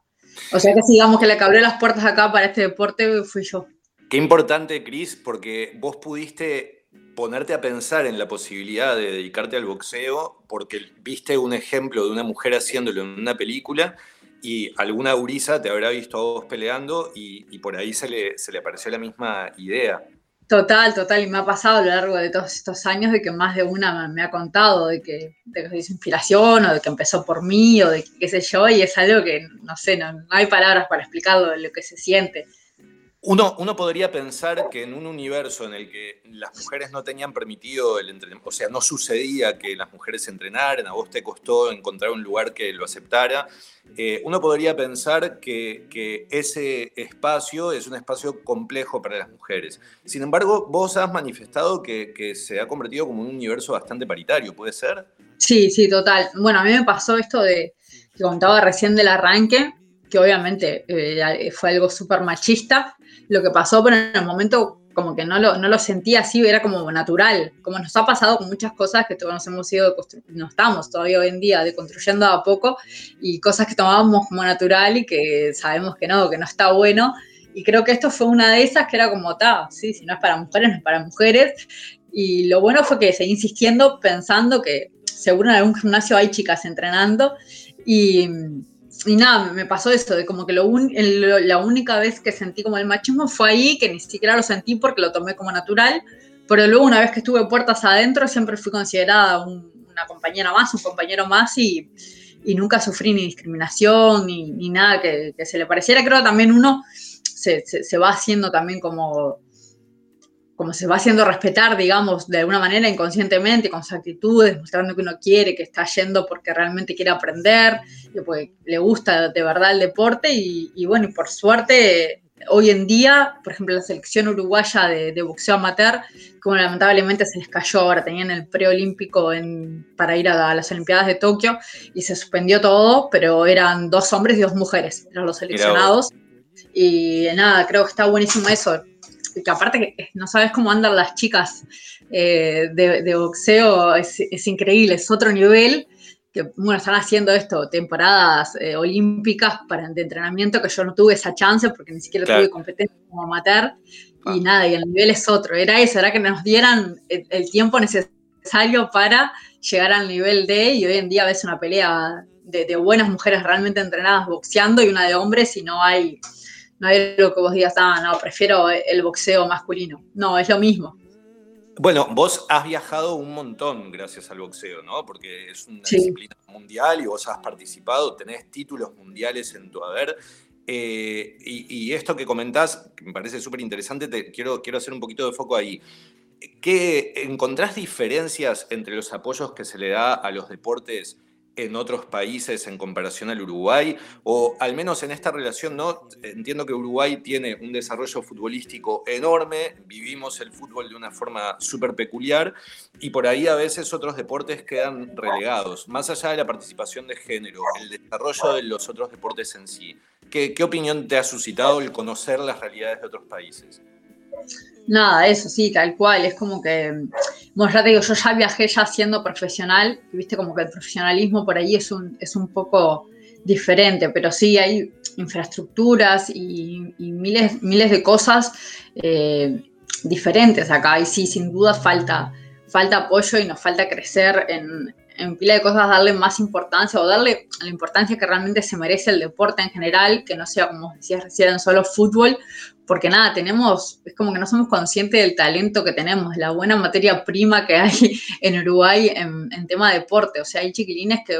O sea que si digamos que le que abrió las puertas acá para este deporte fui yo. Qué importante, Cris, porque vos pudiste ponerte a pensar en la posibilidad de dedicarte al boxeo porque viste un ejemplo de una mujer haciéndolo en una película y alguna gurisa te habrá visto a vos peleando y, y por ahí se le, se le apareció la misma idea. Total, total, y me ha pasado a lo largo de todos estos años de que más de una me, ha contado de que, de que inspiración o de que empezó por mí o de qué sé yo, y es algo que, no sé, no, no hay palabras para explicarlo de lo que se siente. Uno, uno podría pensar que en un universo en el que las mujeres no tenían permitido el entrenamiento, o sea, no sucedía que las mujeres entrenaran, a vos te costó encontrar un lugar que lo aceptara, eh, uno podría pensar que, ese espacio es un espacio complejo para las mujeres. Sin embargo, vos has manifestado que, que se ha convertido como un universo bastante paritario, ¿puede ser? Sí, sí, total. Bueno, a mí me pasó esto de, que contaba recién del arranque, que obviamente eh, fue algo súper machista, lo que pasó, pero en el momento como que no lo, no lo sentía así, era como natural, como nos ha pasado con muchas cosas que todos nos hemos ido, no estamos todavía hoy en día deconstruyendo a poco, y cosas que tomábamos como natural y que sabemos que no, que no está bueno, y creo que esto fue una de esas que era como, ta, sí, si no es para mujeres, no es para mujeres, y lo bueno fue que seguí insistiendo pensando que seguro en algún gimnasio hay chicas entrenando, y y nada, me pasó eso, de como que lo la única vez que sentí como el machismo fue ahí, que ni siquiera lo sentí porque lo tomé como natural, pero luego una vez que estuve puertas adentro siempre fui considerada un, una compañera más, un compañero más y, y nunca sufrí ni discriminación ni, nada que, que se le pareciera. Creo que también uno se- se va haciendo también como, como se va haciendo respetar, digamos, de alguna manera inconscientemente, con sus actitudes, mostrando que uno quiere, que está yendo porque realmente quiere aprender, que porque le gusta de verdad el deporte y, y bueno, y por suerte, hoy en día, por ejemplo, la selección uruguaya de, de boxeo amateur, como lamentablemente se les cayó ahora, tenían el preolímpico para ir a, las Olimpiadas de Tokio y se suspendió todo, pero eran dos hombres y dos mujeres, eran los seleccionados. Y nada, creo que está buenísimo eso. Que aparte que no sabes cómo andan las chicas eh, de, de boxeo, es, es increíble, es otro nivel. Que bueno, están haciendo esto, temporadas eh, olímpicas para de entrenamiento, que yo no tuve esa chance porque ni siquiera Claro. tuve competencia como amateur. Ah. Y nada, y el nivel es otro. Era eso, era que nos dieran el, el tiempo necesario para llegar al nivel de, y hoy en día ves una pelea de, de buenas mujeres realmente entrenadas boxeando y una de hombres y no hay, no hay lo que vos digas, ah, no, prefiero el boxeo masculino. No, es lo mismo. Bueno, vos has viajado un montón gracias al boxeo, ¿no? Porque es una Sí. disciplina mundial y vos has participado, tenés títulos mundiales en tu haber. Eh, y, y esto que comentás, que me parece súper interesante, te quiero, quiero hacer un poquito de foco ahí. ¿Qué, ¿Encontrás diferencias entre los apoyos que se le da a los deportes en otros países en comparación al Uruguay? O al menos en esta relación, ¿no? Entiendo que Uruguay tiene un desarrollo futbolístico enorme, vivimos el fútbol de una forma súper peculiar y por ahí a veces otros deportes quedan relegados. Más allá de la participación de género, el desarrollo de los otros deportes en sí. ¿Qué, qué opinión te ha suscitado el conocer las realidades de otros países? Nada, eso sí, tal cual. Es como que, bueno, ya te digo, yo ya viajé ya siendo profesional, viste como que el profesionalismo por ahí es un, es un poco diferente, pero sí hay infraestructuras y, y miles, miles de cosas eh, diferentes acá. Y sí, sin duda falta, falta apoyo y nos falta crecer en, en pila de cosas, darle más importancia o darle la importancia que realmente se merece el deporte en general, que no sea, como decías recién, solo fútbol, porque nada, tenemos, es como que no somos conscientes del talento que tenemos, la buena materia prima que hay [laughs] en Uruguay en, en tema de deporte. O sea, hay chiquilines que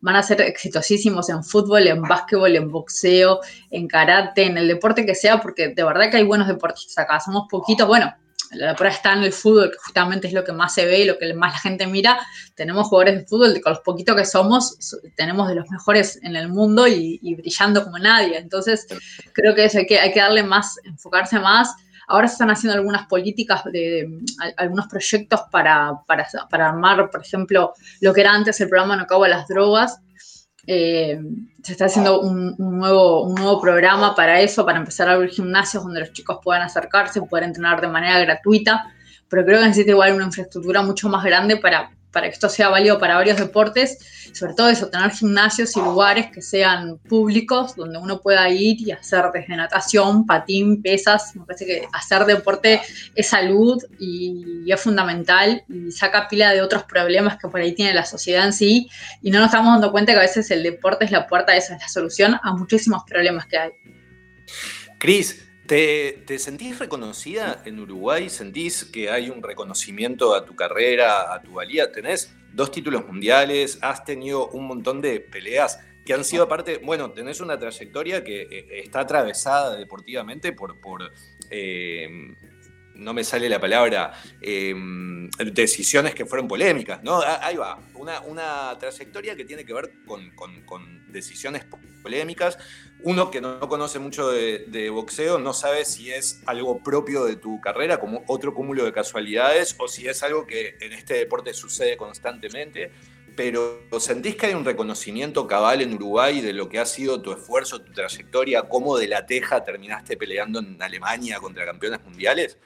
van a ser exitosísimos en fútbol, en básquetbol, en boxeo, en karate, en el deporte que sea, porque de verdad que hay buenos deportistas acá. Somos poquitos, bueno, la prueba está en el fútbol, que justamente es lo que más se ve y lo que más la gente mira. Tenemos jugadores de fútbol, con los poquitos que somos, so- tenemos de los mejores en el mundo y, brillando como nadie. Entonces, creo que eso hay que, hay que darle más, enfocarse más. Ahora se están haciendo algunas políticas, de, de- al- algunos proyectos para, para, para armar, por ejemplo, lo que era antes el programa No Cabo a las Drogas. Eh, se está haciendo un, un nuevo, un nuevo programa para eso, para empezar a abrir gimnasios donde los chicos puedan acercarse, poder entrenar de manera gratuita, pero creo que necesita igual una infraestructura mucho más grande para, para que esto sea válido para varios deportes, sobre todo eso, tener gimnasios y lugares que sean públicos, donde uno pueda ir y hacer desde natación, patín, pesas, me parece que hacer deporte es salud y, es fundamental y saca pila de otros problemas que por ahí tiene la sociedad en sí y no nos estamos dando cuenta que a veces el deporte es la puerta, esa es la solución a muchísimos problemas que hay. Cris, ¿te, te sentís reconocida en Uruguay? ¿Sentís que hay un reconocimiento a tu carrera, a tu valía? Tenés dos títulos mundiales, has tenido un montón de peleas que han sido aparte, bueno, tenés una trayectoria que eh, está atravesada deportivamente por, por eh, no me sale la palabra, eh, decisiones que fueron polémicas, ¿no? Ah, Ahí va, una, una trayectoria que tiene que ver con, con- decisiones po- polémicas. Uno que no conoce mucho de, de boxeo no sabe si es algo propio de tu carrera, como otro cúmulo de casualidades, o si es algo que en este deporte sucede constantemente. Pero ¿sentís que hay un reconocimiento cabal en Uruguay de lo que ha sido tu esfuerzo, tu trayectoria, cómo de la teja terminaste peleando en Alemania contra campeones mundiales?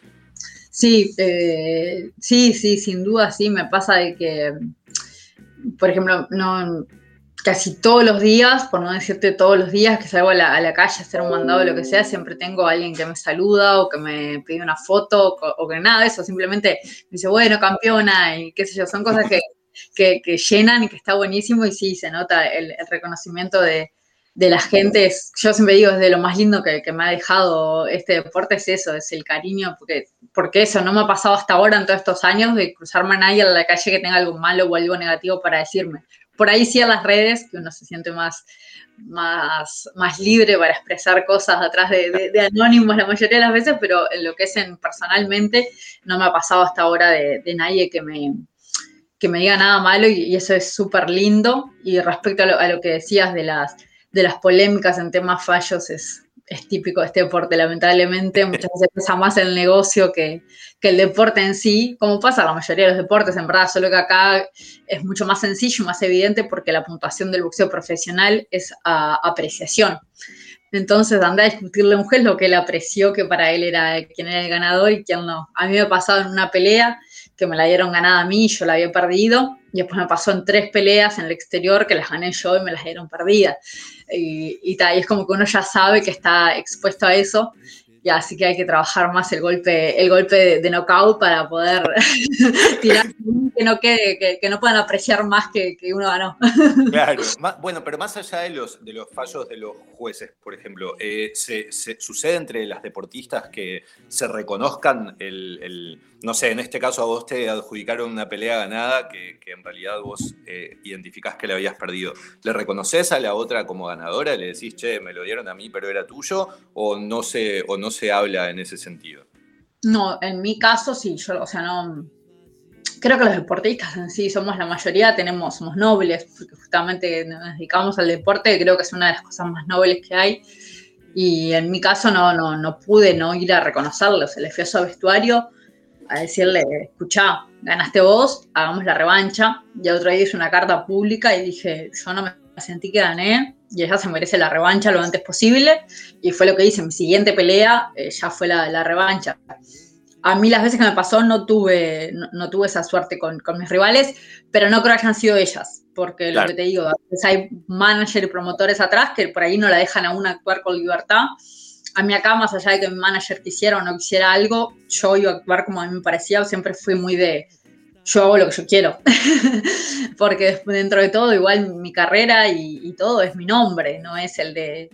Sí, eh, sí, sí, sin duda sí, me pasa de que, por ejemplo, no, casi todos los días, por no decirte todos los días que salgo a la, a la calle a hacer un mandado o lo que sea, siempre tengo a alguien que me saluda o que me pide una foto o, o que nada de eso, simplemente me dice, bueno, campeona y qué sé yo, son cosas que, que, que llenan y que está buenísimo y sí, se nota el, el reconocimiento de, de la gente. Yo siempre digo, es de lo más lindo que, que me ha dejado este deporte, es eso, es el cariño, porque, porque eso no me ha pasado hasta ahora en todos estos años de cruzarme a nadie en la calle que tenga algo malo o algo negativo para decirme. por ahí sí a las redes, que uno se siente más, más, más libre para expresar cosas atrás de, de- anónimos la mayoría de las veces, pero en lo que es en personalmente no me ha pasado hasta ahora de, de nadie que me, que me diga nada malo y, y eso es súper lindo. Y respecto a lo, a lo que decías de las, de las polémicas en temas fallos, es, típico de este deporte, lamentablemente. Muchas veces pesa más el negocio que, el deporte en sí, como pasa la mayoría de los deportes, en verdad, solo que acá es mucho más sencillo y más evidente porque la puntuación del boxeo profesional es a apreciación. Entonces, anda a discutirle a un juez lo que él apreció, que para él era quién era el ganador y quién no. A mí me ha pasado en una pelea que me la dieron ganada a mí, yo la había perdido, y después me pasó en tres peleas en el exterior que las gané yo y me las dieron perdidas. Y, y, ta, y es como que uno ya sabe que está expuesto a eso, y así que hay que trabajar más el golpe, el golpe de, de knockout para poder [laughs] tirar que no quede, que, que, no puedan apreciar más que, que uno ganó. Claro, [laughs] bueno, pero más allá de los, de los fallos de los jueces, por ejemplo, eh, se, se, sucede entre las deportistas que se reconozcan el, el, no sé, en este caso a vos te adjudicaron una pelea ganada que, que en realidad vos eh, identificás que la habías perdido. ¿Le reconoces a la otra como ganadora? ¿Le decís, che, me lo dieron a mí, pero era tuyo? ¿O no se, o no se habla en ese sentido? No, en mi caso sí, yo, o sea, no. Creo que los deportistas en sí somos la mayoría, tenemos, somos nobles, porque justamente nos dedicamos al deporte, creo que es una de las cosas más nobles que hay. Y en mi caso no, no, no pude no ir a reconocerlo, se le fui a su vestuario a decirle, escuchá, ganaste vos, hagamos la revancha. Y otro día hice una carta pública y dije, yo no me sentí que gané y ella se merece la revancha lo antes posible. Y fue lo que hice. Mi siguiente pelea eh, ya fue la, la, revancha. A mí las veces que me pasó no tuve, no, no tuve esa suerte con, con, mis rivales, pero no creo que hayan sido ellas, porque claro. lo que te digo, a veces hay manager y promotores atrás que por ahí no la dejan a una actuar con libertad. A mí acá, más allá de que mi manager quisiera o no quisiera algo, yo iba a actuar como a mí me parecía, siempre fui muy de, yo hago lo que yo quiero. [laughs] Porque dentro de todo, igual mi carrera y, y, todo es mi nombre, no es el de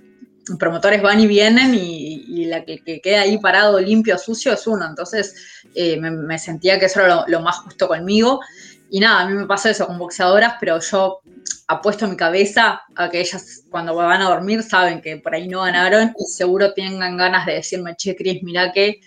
promotores van y vienen y, y la que, que, queda ahí parado limpio, sucio es uno. Entonces eh, me, me, sentía que eso era lo, lo, más justo conmigo. Y nada, a mí me pasa eso con boxeadoras, pero yo apuesto mi cabeza a que ellas cuando van a dormir saben que por ahí no ganaron y seguro tengan ganas de decirme, che, Cris, mira que,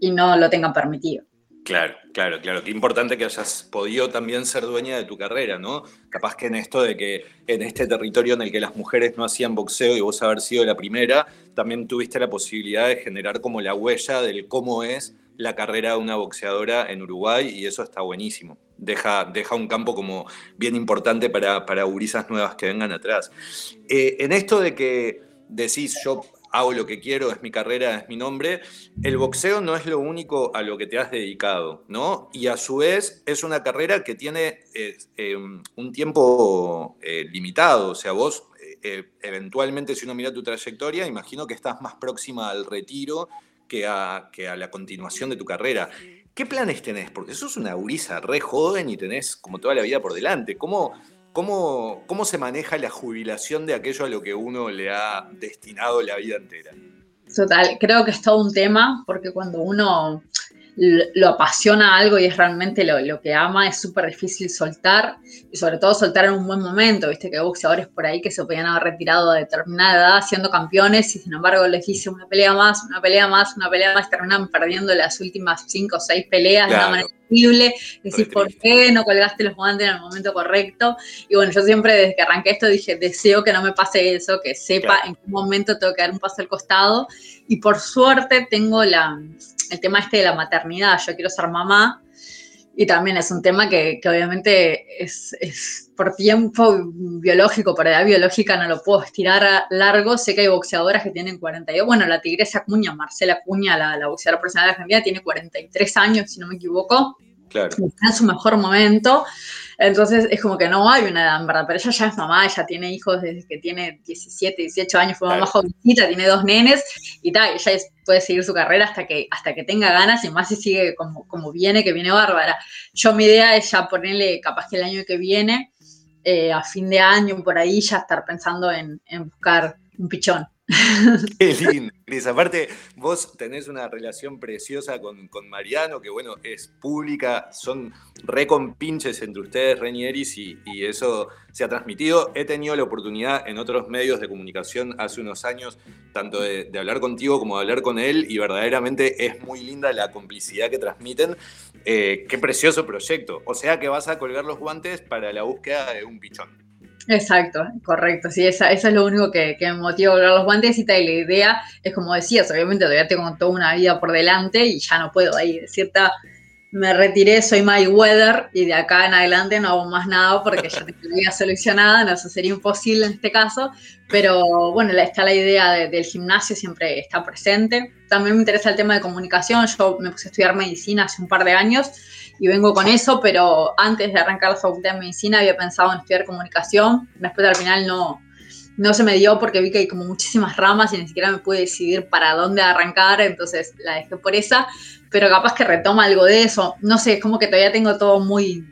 y no lo tengan permitido. Claro, claro, claro. Qué importante que hayas podido también ser dueña de tu carrera, ¿no? Capaz que en esto de que en este territorio en el que las mujeres no hacían boxeo y vos haber sido la primera, también tuviste la posibilidad de generar como la huella del cómo es la carrera de una boxeadora en Uruguay y eso está buenísimo. Deja, deja un campo como bien importante para, para gurisas nuevas que vengan atrás. Eh, en esto de que decís, yo hago lo que quiero, es mi carrera, es mi nombre, el boxeo no es lo único a lo que te has dedicado, ¿no? Y a su vez es una carrera que tiene eh, eh, un tiempo limitado, o sea, vos eventualmente si uno mira tu trayectoria, imagino que estás más próxima al retiro que a, que a la continuación de tu carrera. ¿Qué planes tenés? Porque sos una gurisa re joven y tenés como toda la vida por delante. ¿Cómo, ¿Cómo, ¿Cómo se maneja la jubilación de aquello a lo que uno le ha destinado la vida entera? Total, creo que es todo un tema, porque cuando uno lo apasiona algo y es realmente lo, lo que ama, es súper difícil soltar, y sobre todo soltar en un buen momento, viste que hay boxeadores por ahí que se podían haber retirado a determinada edad siendo campeones, y sin embargo les hice una pelea más, una pelea más, una pelea más, terminan perdiendo las últimas cinco o seis peleas claro. de una manera increíble, decís, ¿por qué no colgaste los guantes en el momento correcto? Y bueno, yo siempre desde que arranqué esto dije, deseo que no me pase eso, que sepa claro. en qué momento tengo que dar un paso al costado, y por suerte tengo la el tema este de la maternidad, yo quiero ser mamá, y también es un tema que, que obviamente es, es, por tiempo biológico, por edad biológica no lo puedo estirar largo, sé que hay boxeadoras que tienen 42, bueno, la tigresa Cuña, Marcela Cuña, la, la boxeadora profesional de Argentina, tiene 43 años, si no me equivoco, claro. está en su mejor momento, entonces es como que no hay una edad, verdad, pero ella ya es mamá, ella tiene hijos desde que tiene 17, 18 años, fue mamá claro. jovencita, tiene dos nenes y tal, ella es, puede seguir su carrera hasta que, hasta que tenga ganas y más si sigue como, como viene, que viene bárbara. Yo mi idea es ya ponerle capaz que el año que viene, eh, a fin de año, por ahí, ya estar pensando en, en buscar un pichón. [laughs] Qué lindo, Cris. Aparte, vos tenés una relación preciosa con, con Mariano, que bueno, es pública, son recompinches entre ustedes, Renieris, y, y eso se ha transmitido. He tenido la oportunidad en otros medios de comunicación hace unos años, tanto de, de hablar contigo como de hablar con él, y verdaderamente es muy linda la complicidad que transmiten. Eh, qué precioso proyecto. O sea que vas a colgar los guantes para la búsqueda de un pichón. Exacto, correcto. Sí, esa, eso es lo único que, que me motiva a volver los guantes y tal. La idea es como decías, obviamente todavía tengo toda una vida por delante y ya no puedo ahí cierta me retiré, soy my weather y de acá en adelante no hago más nada porque ya tengo la vida solucionada, no eso sería imposible en este caso, pero bueno, está la idea de, del gimnasio, siempre está presente. También me interesa el tema de comunicación, yo me puse a estudiar medicina hace un par de años y vengo con eso, pero antes de arrancar la facultad de medicina había pensado en estudiar comunicación, después al final no, no se me dio porque vi que hay como muchísimas ramas y ni siquiera me pude decidir para dónde arrancar, entonces la dejé por esa, pero capaz que retoma algo de eso. No sé, es como que todavía tengo todo muy,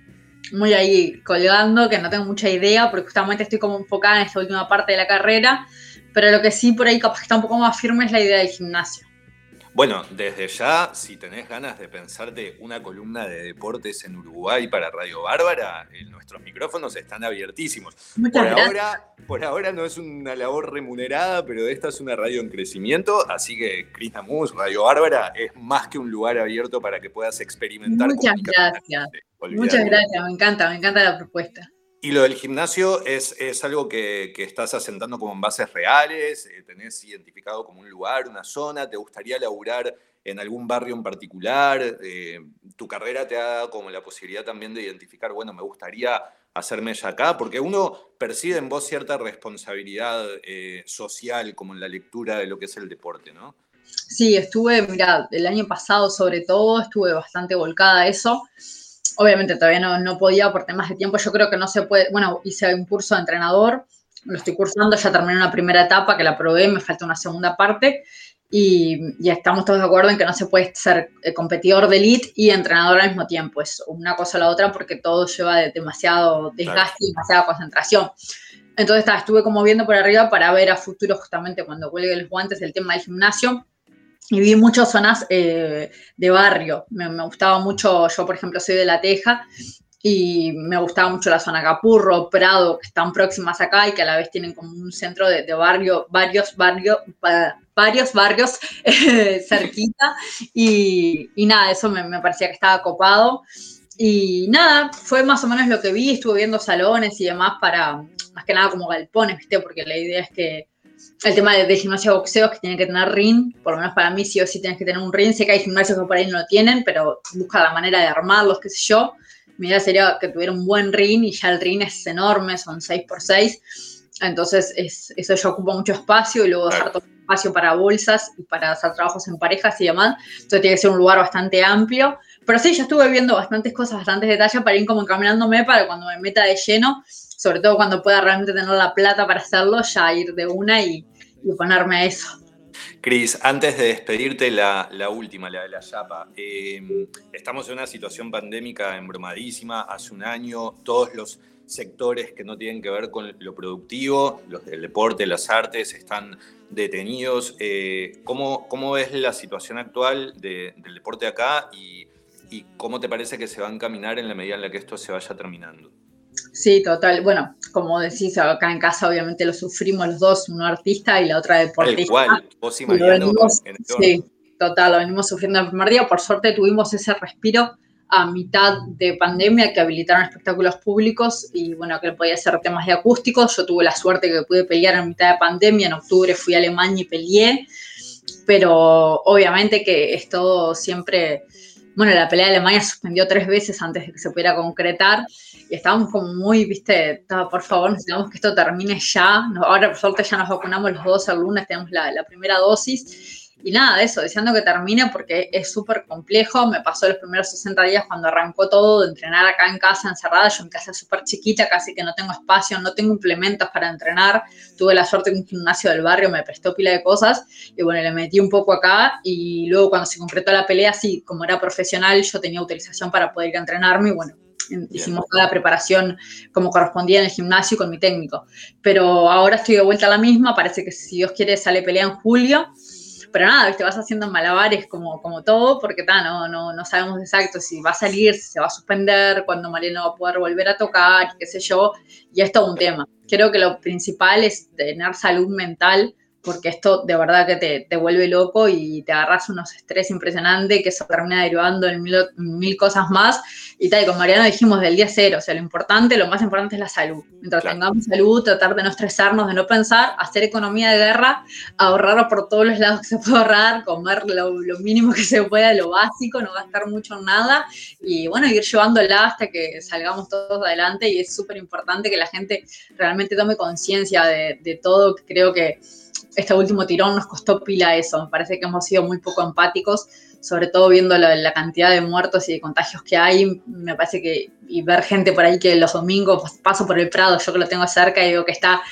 muy ahí colgando, que no tengo mucha idea, porque justamente estoy como enfocada en esta última parte de la carrera, pero lo que sí por ahí capaz que está un poco más firme es la idea del gimnasio. Bueno, desde ya, si tenés ganas de pensarte una columna de deportes en Uruguay para Radio Bárbara, eh, nuestros micrófonos están abiertísimos. Muchas por gracias. ahora, por ahora no es una labor remunerada, pero esta es una radio en crecimiento, así que Cris Namus, Radio Bárbara, es más que un lugar abierto para que puedas experimentar. Muchas gracias. Muchas gracias, me encanta, me encanta la propuesta. Y lo del gimnasio es, es algo que, que estás asentando como en bases reales, eh, tenés identificado como un lugar, una zona, te gustaría laburar en algún barrio en particular, Eh, tu carrera te ha dado como la posibilidad también de identificar, bueno, me gustaría hacerme ya acá, porque uno percibe en vos cierta responsabilidad eh, social, como en la lectura de lo que es el deporte, ¿no? Sí, estuve, mira, el año pasado sobre todo, estuve bastante volcada a eso. Obviamente todavía no, no podía por temas de tiempo, yo creo que no se puede, bueno, hice un curso de entrenador, lo estoy cursando, ya terminé una primera etapa que la probé, me falta una segunda parte y ya estamos todos de acuerdo en que no se puede ser eh, competidor de elite y entrenador al mismo tiempo, es una cosa o la otra porque todo lleva de demasiado desgaste y demasiada concentración. Entonces ta, estuve como viendo por arriba para ver a futuro justamente cuando cuelgue los guantes el tema del gimnasio y vi muchas zonas eh, de barrio. Me, gustaba mucho, yo por ejemplo soy de La Teja y me gustaba mucho la zona Capurro, Prado, que están próximas acá y que a la vez tienen como un centro de, barrio, varios barrios, va- varios barrios [laughs] cerquita y, y nada, eso me, me parecía que estaba copado. Y nada, fue más o menos lo que vi, estuve viendo salones y demás para, más que nada como galpones, ¿viste? Porque la idea es que el tema de, de gimnasio de boxeo que tiene que tener ring, por lo menos para mí sí o sí tienes que tener un ring, sé que hay gimnasios que por ahí no lo tienen, pero busca la manera de armarlos, qué sé yo. Mi idea sería que tuviera un buen ring y ya el ring es enorme, son 6x6, entonces es, eso ya ocupa mucho espacio y luego dejar todo el espacio para bolsas y para hacer trabajos en parejas y demás, entonces tiene que ser un lugar bastante amplio. Pero sí, yo estuve viendo bastantes cosas, bastantes detalles para ir como encaminándome para cuando me meta de lleno, sobre todo cuando pueda realmente tener la plata para hacerlo, ya ir de una y, y ponerme a eso. Cris, antes de despedirte, la, la última, la de la Yapa. Eh, estamos en una situación pandémica embromadísima. Hace un año, todos los sectores que no tienen que ver con lo productivo, los del deporte, las artes, están detenidos. Eh, ¿cómo, ¿Cómo ves la situación actual de- del deporte acá y, y cómo te parece que se va a encaminar en la medida en la que esto se vaya terminando? Sí, total. Bueno, como decís, acá en casa obviamente lo sufrimos los dos, uno artista y la otra deportista. cual, vos y venimos- en el sí, total, lo venimos sufriendo el primer día. Por suerte tuvimos ese respiro a mitad de pandemia que habilitaron espectáculos públicos y bueno, que podía hacer temas de acústicos. Yo tuve la suerte que pude pelear en mitad de pandemia. En octubre fui a Alemania y peleé, pero obviamente que es todo siempre... Bueno, la pelea de Alemania suspendió tres veces antes de que se pudiera concretar y estábamos como muy, viste, "Ta, por favor, necesitamos que esto termine ya. No, ahora, por suerte, ya nos vacunamos los dos el lunes, tenemos la, la primera dosis. Y nada, eso, deseando que termine porque es súper complejo. Me pasó los primeros 60 días cuando arrancó todo de entrenar acá en casa encerrada. Yo en casa súper chiquita, casi que no tengo espacio, no tengo implementos para entrenar. Tuve la suerte que un gimnasio del barrio me prestó pila de cosas y bueno, le metí un poco acá y luego cuando se concretó la pelea, sí, como era profesional, yo tenía autorización para poder ir a entrenarme y bueno, hicimos toda la preparación como correspondía en el gimnasio con mi técnico. Pero ahora estoy de vuelta a la misma, parece que si Dios quiere sale pelea en julio. Pero nada, te vas haciendo malabares como, como todo, porque ta, no, no, no sabemos exacto si va a salir, si se va a suspender, cuándo Mariano va a poder volver a tocar, qué sé yo, y es todo un tema. Creo que lo principal es tener salud mental porque esto de verdad que te, te, vuelve loco y te agarras unos estrés impresionantes que eso termina derivando en mil, mil, cosas más. Y tal, y con Mariano dijimos del día cero, o sea, lo importante, lo más importante es la salud. Mientras claro. tengamos salud, tratar de no estresarnos, de no pensar, hacer economía de guerra, ahorrar por todos los lados que se puede ahorrar, comer lo, lo mínimo que se pueda, lo básico, no gastar mucho en nada y bueno, ir llevándola hasta que salgamos todos adelante y es súper importante que la gente realmente tome conciencia de, de todo, creo que este último tirón nos costó pila eso. Me parece que hemos sido muy poco empáticos, sobre todo viendo la, cantidad de muertos y de contagios que hay. Me parece que, y ver gente por ahí que los domingos paso por el Prado, yo que lo tengo cerca y digo que está,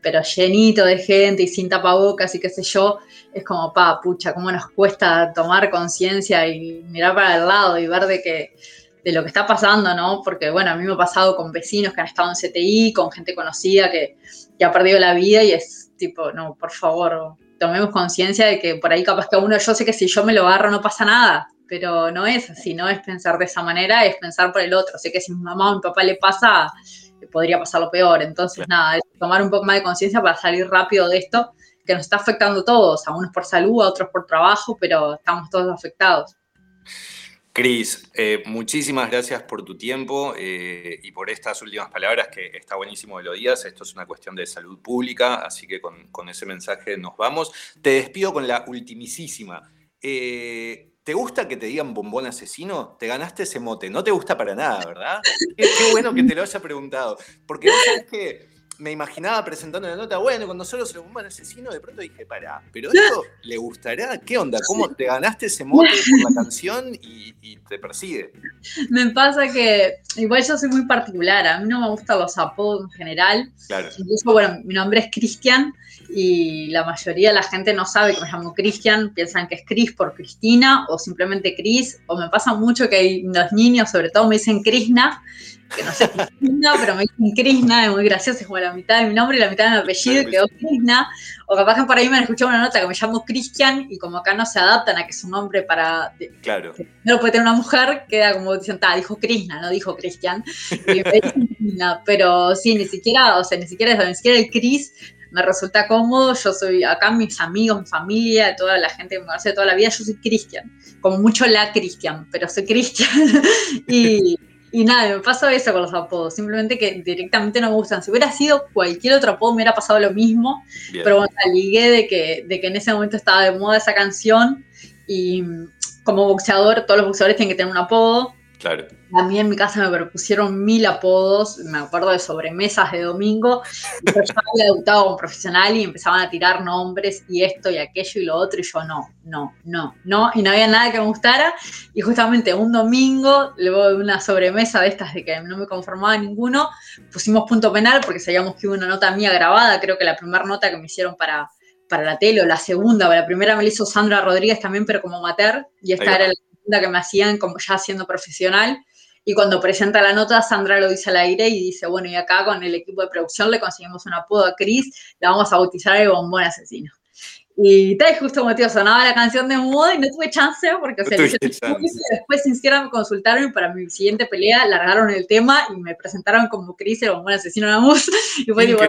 pero llenito de gente y sin tapabocas y qué sé yo, es como, pa, pucha, cómo nos cuesta tomar conciencia y mirar para el lado y ver de que de lo que está pasando, ¿no? Porque, bueno, a mí me ha pasado con vecinos que han estado en CTI, con gente conocida que, que ha perdido la vida y es tipo, no, por favor, tomemos conciencia de que por ahí capaz que uno, yo sé que si yo me lo agarro no pasa nada, pero no es así, no es pensar de esa manera, es pensar por el otro. Sé que si mi mamá o mi papá le pasa, podría pasar lo peor. Entonces, nada, es tomar un poco más de conciencia para salir rápido de esto, que nos está afectando a todos, a unos por salud, a otros por trabajo, pero estamos todos afectados. Cris, eh, muchísimas gracias por tu tiempo eh, y por estas últimas palabras, que está buenísimo que lo digas. Esto es una cuestión de salud pública, así que con, ese mensaje nos vamos. Te despido con la ultimísima. Eh, ¿Te gusta que te digan bombón asesino? Te ganaste ese mote. No te gusta para nada, ¿verdad? Qué, qué bueno que te lo haya preguntado. Porque vos sabés que me imaginaba presentando la nota, bueno, cuando solo se lo bomban asesino, de pronto dije, pará, pero esto le gustará, ¿qué onda? ¿Cómo te ganaste ese mote [laughs] por la canción y, y, te persigue? Me pasa que, igual yo soy muy particular, a mí no me gustan los apodos en general. Claro. Incluso, bueno, mi nombre es Cristian y la mayoría de la gente no sabe que me llamo Cristian, piensan que es Cris por Cristina o simplemente Cris, o me pasa mucho que hay, los niños sobre todo me dicen Krishna, que no sé Krishna, pero me dicen Krishna, es muy gracioso, es como la mitad de mi nombre y la mitad de mi apellido, y quedó Krishna, o capaz que por ahí me han escuchado una nota que me llamo Cristian, y como acá no se adaptan a que es un nombre para... Claro. No puede tener una mujer, queda como dicen, ta, dijo Krishna, no dijo Cristian, pero sí, ni siquiera, o sea, ni siquiera, ni siquiera el Cris me resulta cómodo, yo soy acá mis amigos, mi familia, toda la gente que me conoce toda la vida, yo soy Cristian, como mucho la Cristian, pero soy Cristian. [laughs] Y, y nada, me pasó eso con los apodos, simplemente que directamente no me gustan. Si hubiera sido cualquier otro apodo me hubiera pasado lo mismo, Bien. pero bueno, ligué de que, de que en ese momento estaba de moda esa canción y como boxeador, todos los boxeadores tienen que tener un apodo. Claro. A mí en mi casa me propusieron mil apodos, me acuerdo de sobremesas de domingo, yo ya había debutado como profesional y empezaban a tirar nombres y esto y aquello y lo otro, y yo no, no, no, no, y no había nada que me gustara, y justamente un domingo, luego de una sobremesa de estas de que no me conformaba ninguno, pusimos punto penal porque sabíamos que hubo una nota mía grabada, creo que la primera nota que me hicieron para, para la tele, o la segunda, la primera me la hizo Sandra Rodríguez también, pero como amateur, y esta era la segunda que me hacían como ya siendo profesional, y cuando presenta la nota, Sandra lo dice al aire y dice, bueno, y acá con el equipo de producción le conseguimos un apodo a Chris, la vamos a bautizar el bombón asesino. Y tal, justo como tío, sonaba la canción de moda y no tuve chance porque, o sea, no después ni siquiera me consultaron y para mi siguiente pelea largaron el tema y me presentaron como Chris, el bombón asesino de la mus. Y fue tipo,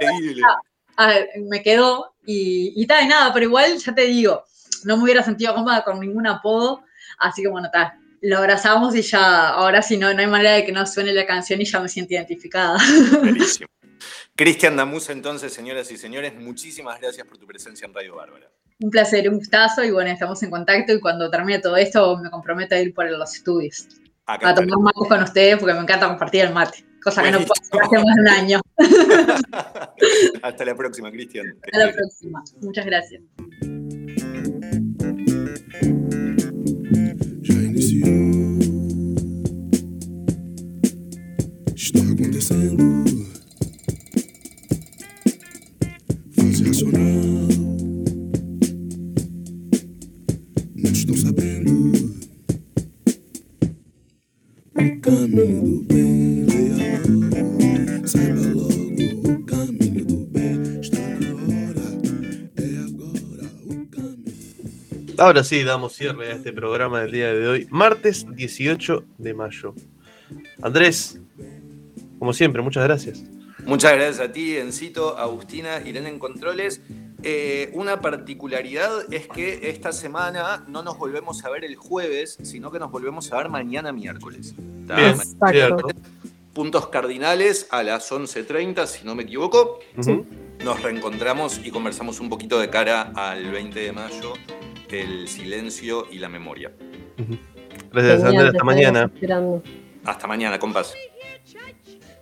a ver, me quedó y, y tal, y nada, pero igual, ya te digo, no me hubiera sentido cómoda con ningún apodo, así que bueno, tal, lo abrazamos y ya, ahora sí, no, no hay manera de que no suene la canción y ya me siento identificada. [laughs] Buenísimo. Cristian Damusa, entonces, señoras y señores, muchísimas gracias por tu presencia en Radio Bárbara. Un placer, un gustazo y bueno, estamos en contacto y cuando termine todo esto me comprometo a ir por los estudios. Acá a tomar mate con ustedes porque me encanta compartir el mate, cosa que no puedo hacer hace más de un año. [laughs] Hasta la próxima, Cristian. Hasta la próxima. Muchas gracias. está acontecendo. Fase racional. Não estou sabendo. O caminho do bem real. Saiba logo o caminho do bem. Está agora. É agora o caminho. Ahora sí, damos cierre a este programa del día de hoy, martes 18 de mayo. Andrés, como siempre, muchas gracias. Muchas gracias a ti, Encito, Agustina, Irene en Controles. Eh, una particularidad es que esta semana no nos volvemos a ver el jueves, sino que nos volvemos a ver mañana miércoles. Bien, Mañana cierto. Puntos cardinales a las 11.30, si no me equivoco. Nos reencontramos y conversamos un poquito de cara al 20 de mayo, el silencio y la memoria. Gracias, Genial, Andrés. Hasta mañana. esperando. Hasta mañana, compas.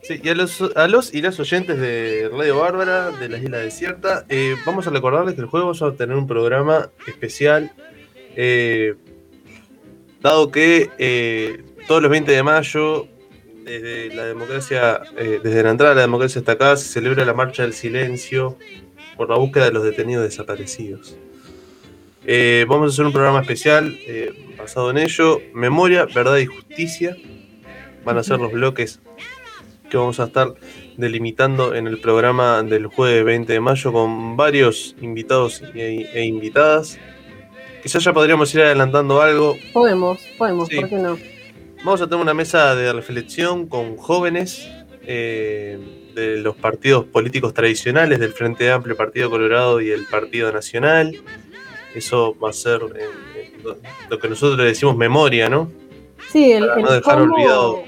Sí, y a los, a los y las oyentes de Radio Bárbara, de la Isla Desierta, eh, vamos a recordarles que el jueves vamos a tener un programa especial, eh, dado que eh, todos los 20 de mayo, desde la democracia, desde la entrada de la democracia hasta acá, se celebra la marcha del silencio por la búsqueda de los detenidos desaparecidos. Vamos a hacer un programa especial basado en ello, memoria, verdad y justicia. Van a ser los bloques que vamos a estar delimitando en el programa del jueves 20 de mayo con varios invitados e, e invitadas. Quizás ya podríamos ir adelantando algo. Podemos, podemos, Sí. ¿por qué no? Vamos a tener una mesa de reflexión con jóvenes eh, de los partidos políticos tradicionales, del Frente Amplio, Partido Colorado y el Partido Nacional. Eso va a ser eh, lo- que nosotros le decimos memoria, ¿no? Sí, el, Para no dejar cómo, olvidado.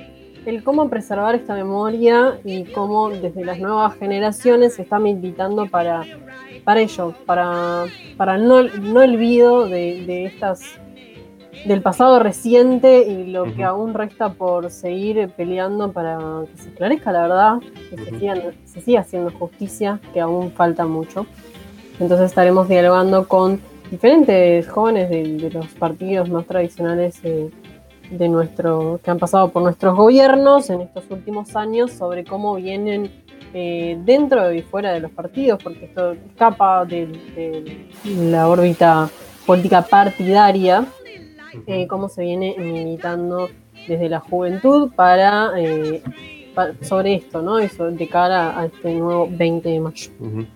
El cómo preservar esta memoria y cómo desde las nuevas generaciones se está militando para, para ello, para, para el no, no olvido de, de estas del pasado reciente y lo que aún resta por seguir peleando para que se esclarezca la verdad, que se, sigan- se siga haciendo justicia, que aún falta mucho. Entonces estaremos dialogando con diferentes jóvenes de, de los partidos más tradicionales eh, de nuestro que han pasado por nuestros gobiernos en estos últimos años sobre cómo vienen eh, dentro y fuera de los partidos, porque esto escapa de, de la órbita política partidaria, eh, cómo se viene militando desde la juventud para eh, pa- sobre esto, ¿no? Eso de cara a este nuevo 20 de mayo.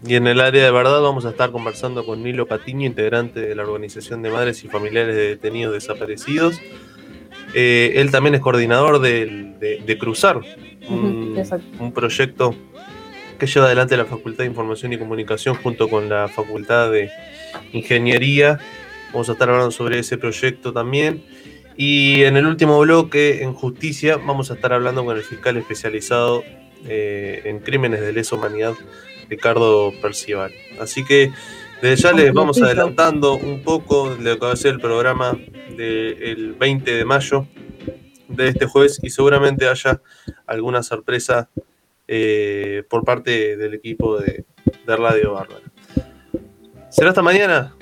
Y en el área de verdad vamos a estar conversando con Nilo Patiño, integrante de la Organización de Madres y Familiares de Detenidos Desaparecidos. Eh, él también es coordinador de, de Cruzar, un proyecto que lleva adelante la Facultad de Información y Comunicación junto con la Facultad de Ingeniería. Vamos a estar hablando sobre ese proyecto también. Y en el último bloque, en justicia, vamos a estar hablando con el fiscal especializado eh, en crímenes de lesa humanidad, Ricardo Percival. Así que desde ya les vamos adelantando un poco de lo que va a ser el programa del 20 de mayo de este jueves y seguramente haya alguna sorpresa eh, por parte del equipo de, de Radio Bárbara. ¿Será hasta mañana?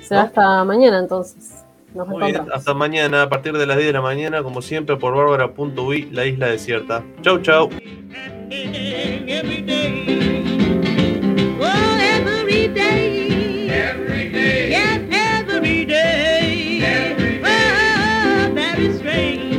Será ¿No? hasta mañana entonces. Nos Muy bien, hasta mañana a partir de las 10 de la mañana, como siempre, por bárbara.ui, la isla desierta. Chau, chau. every day. Oh, every day. Every day. Yes, every day. Every day. Oh, very strange.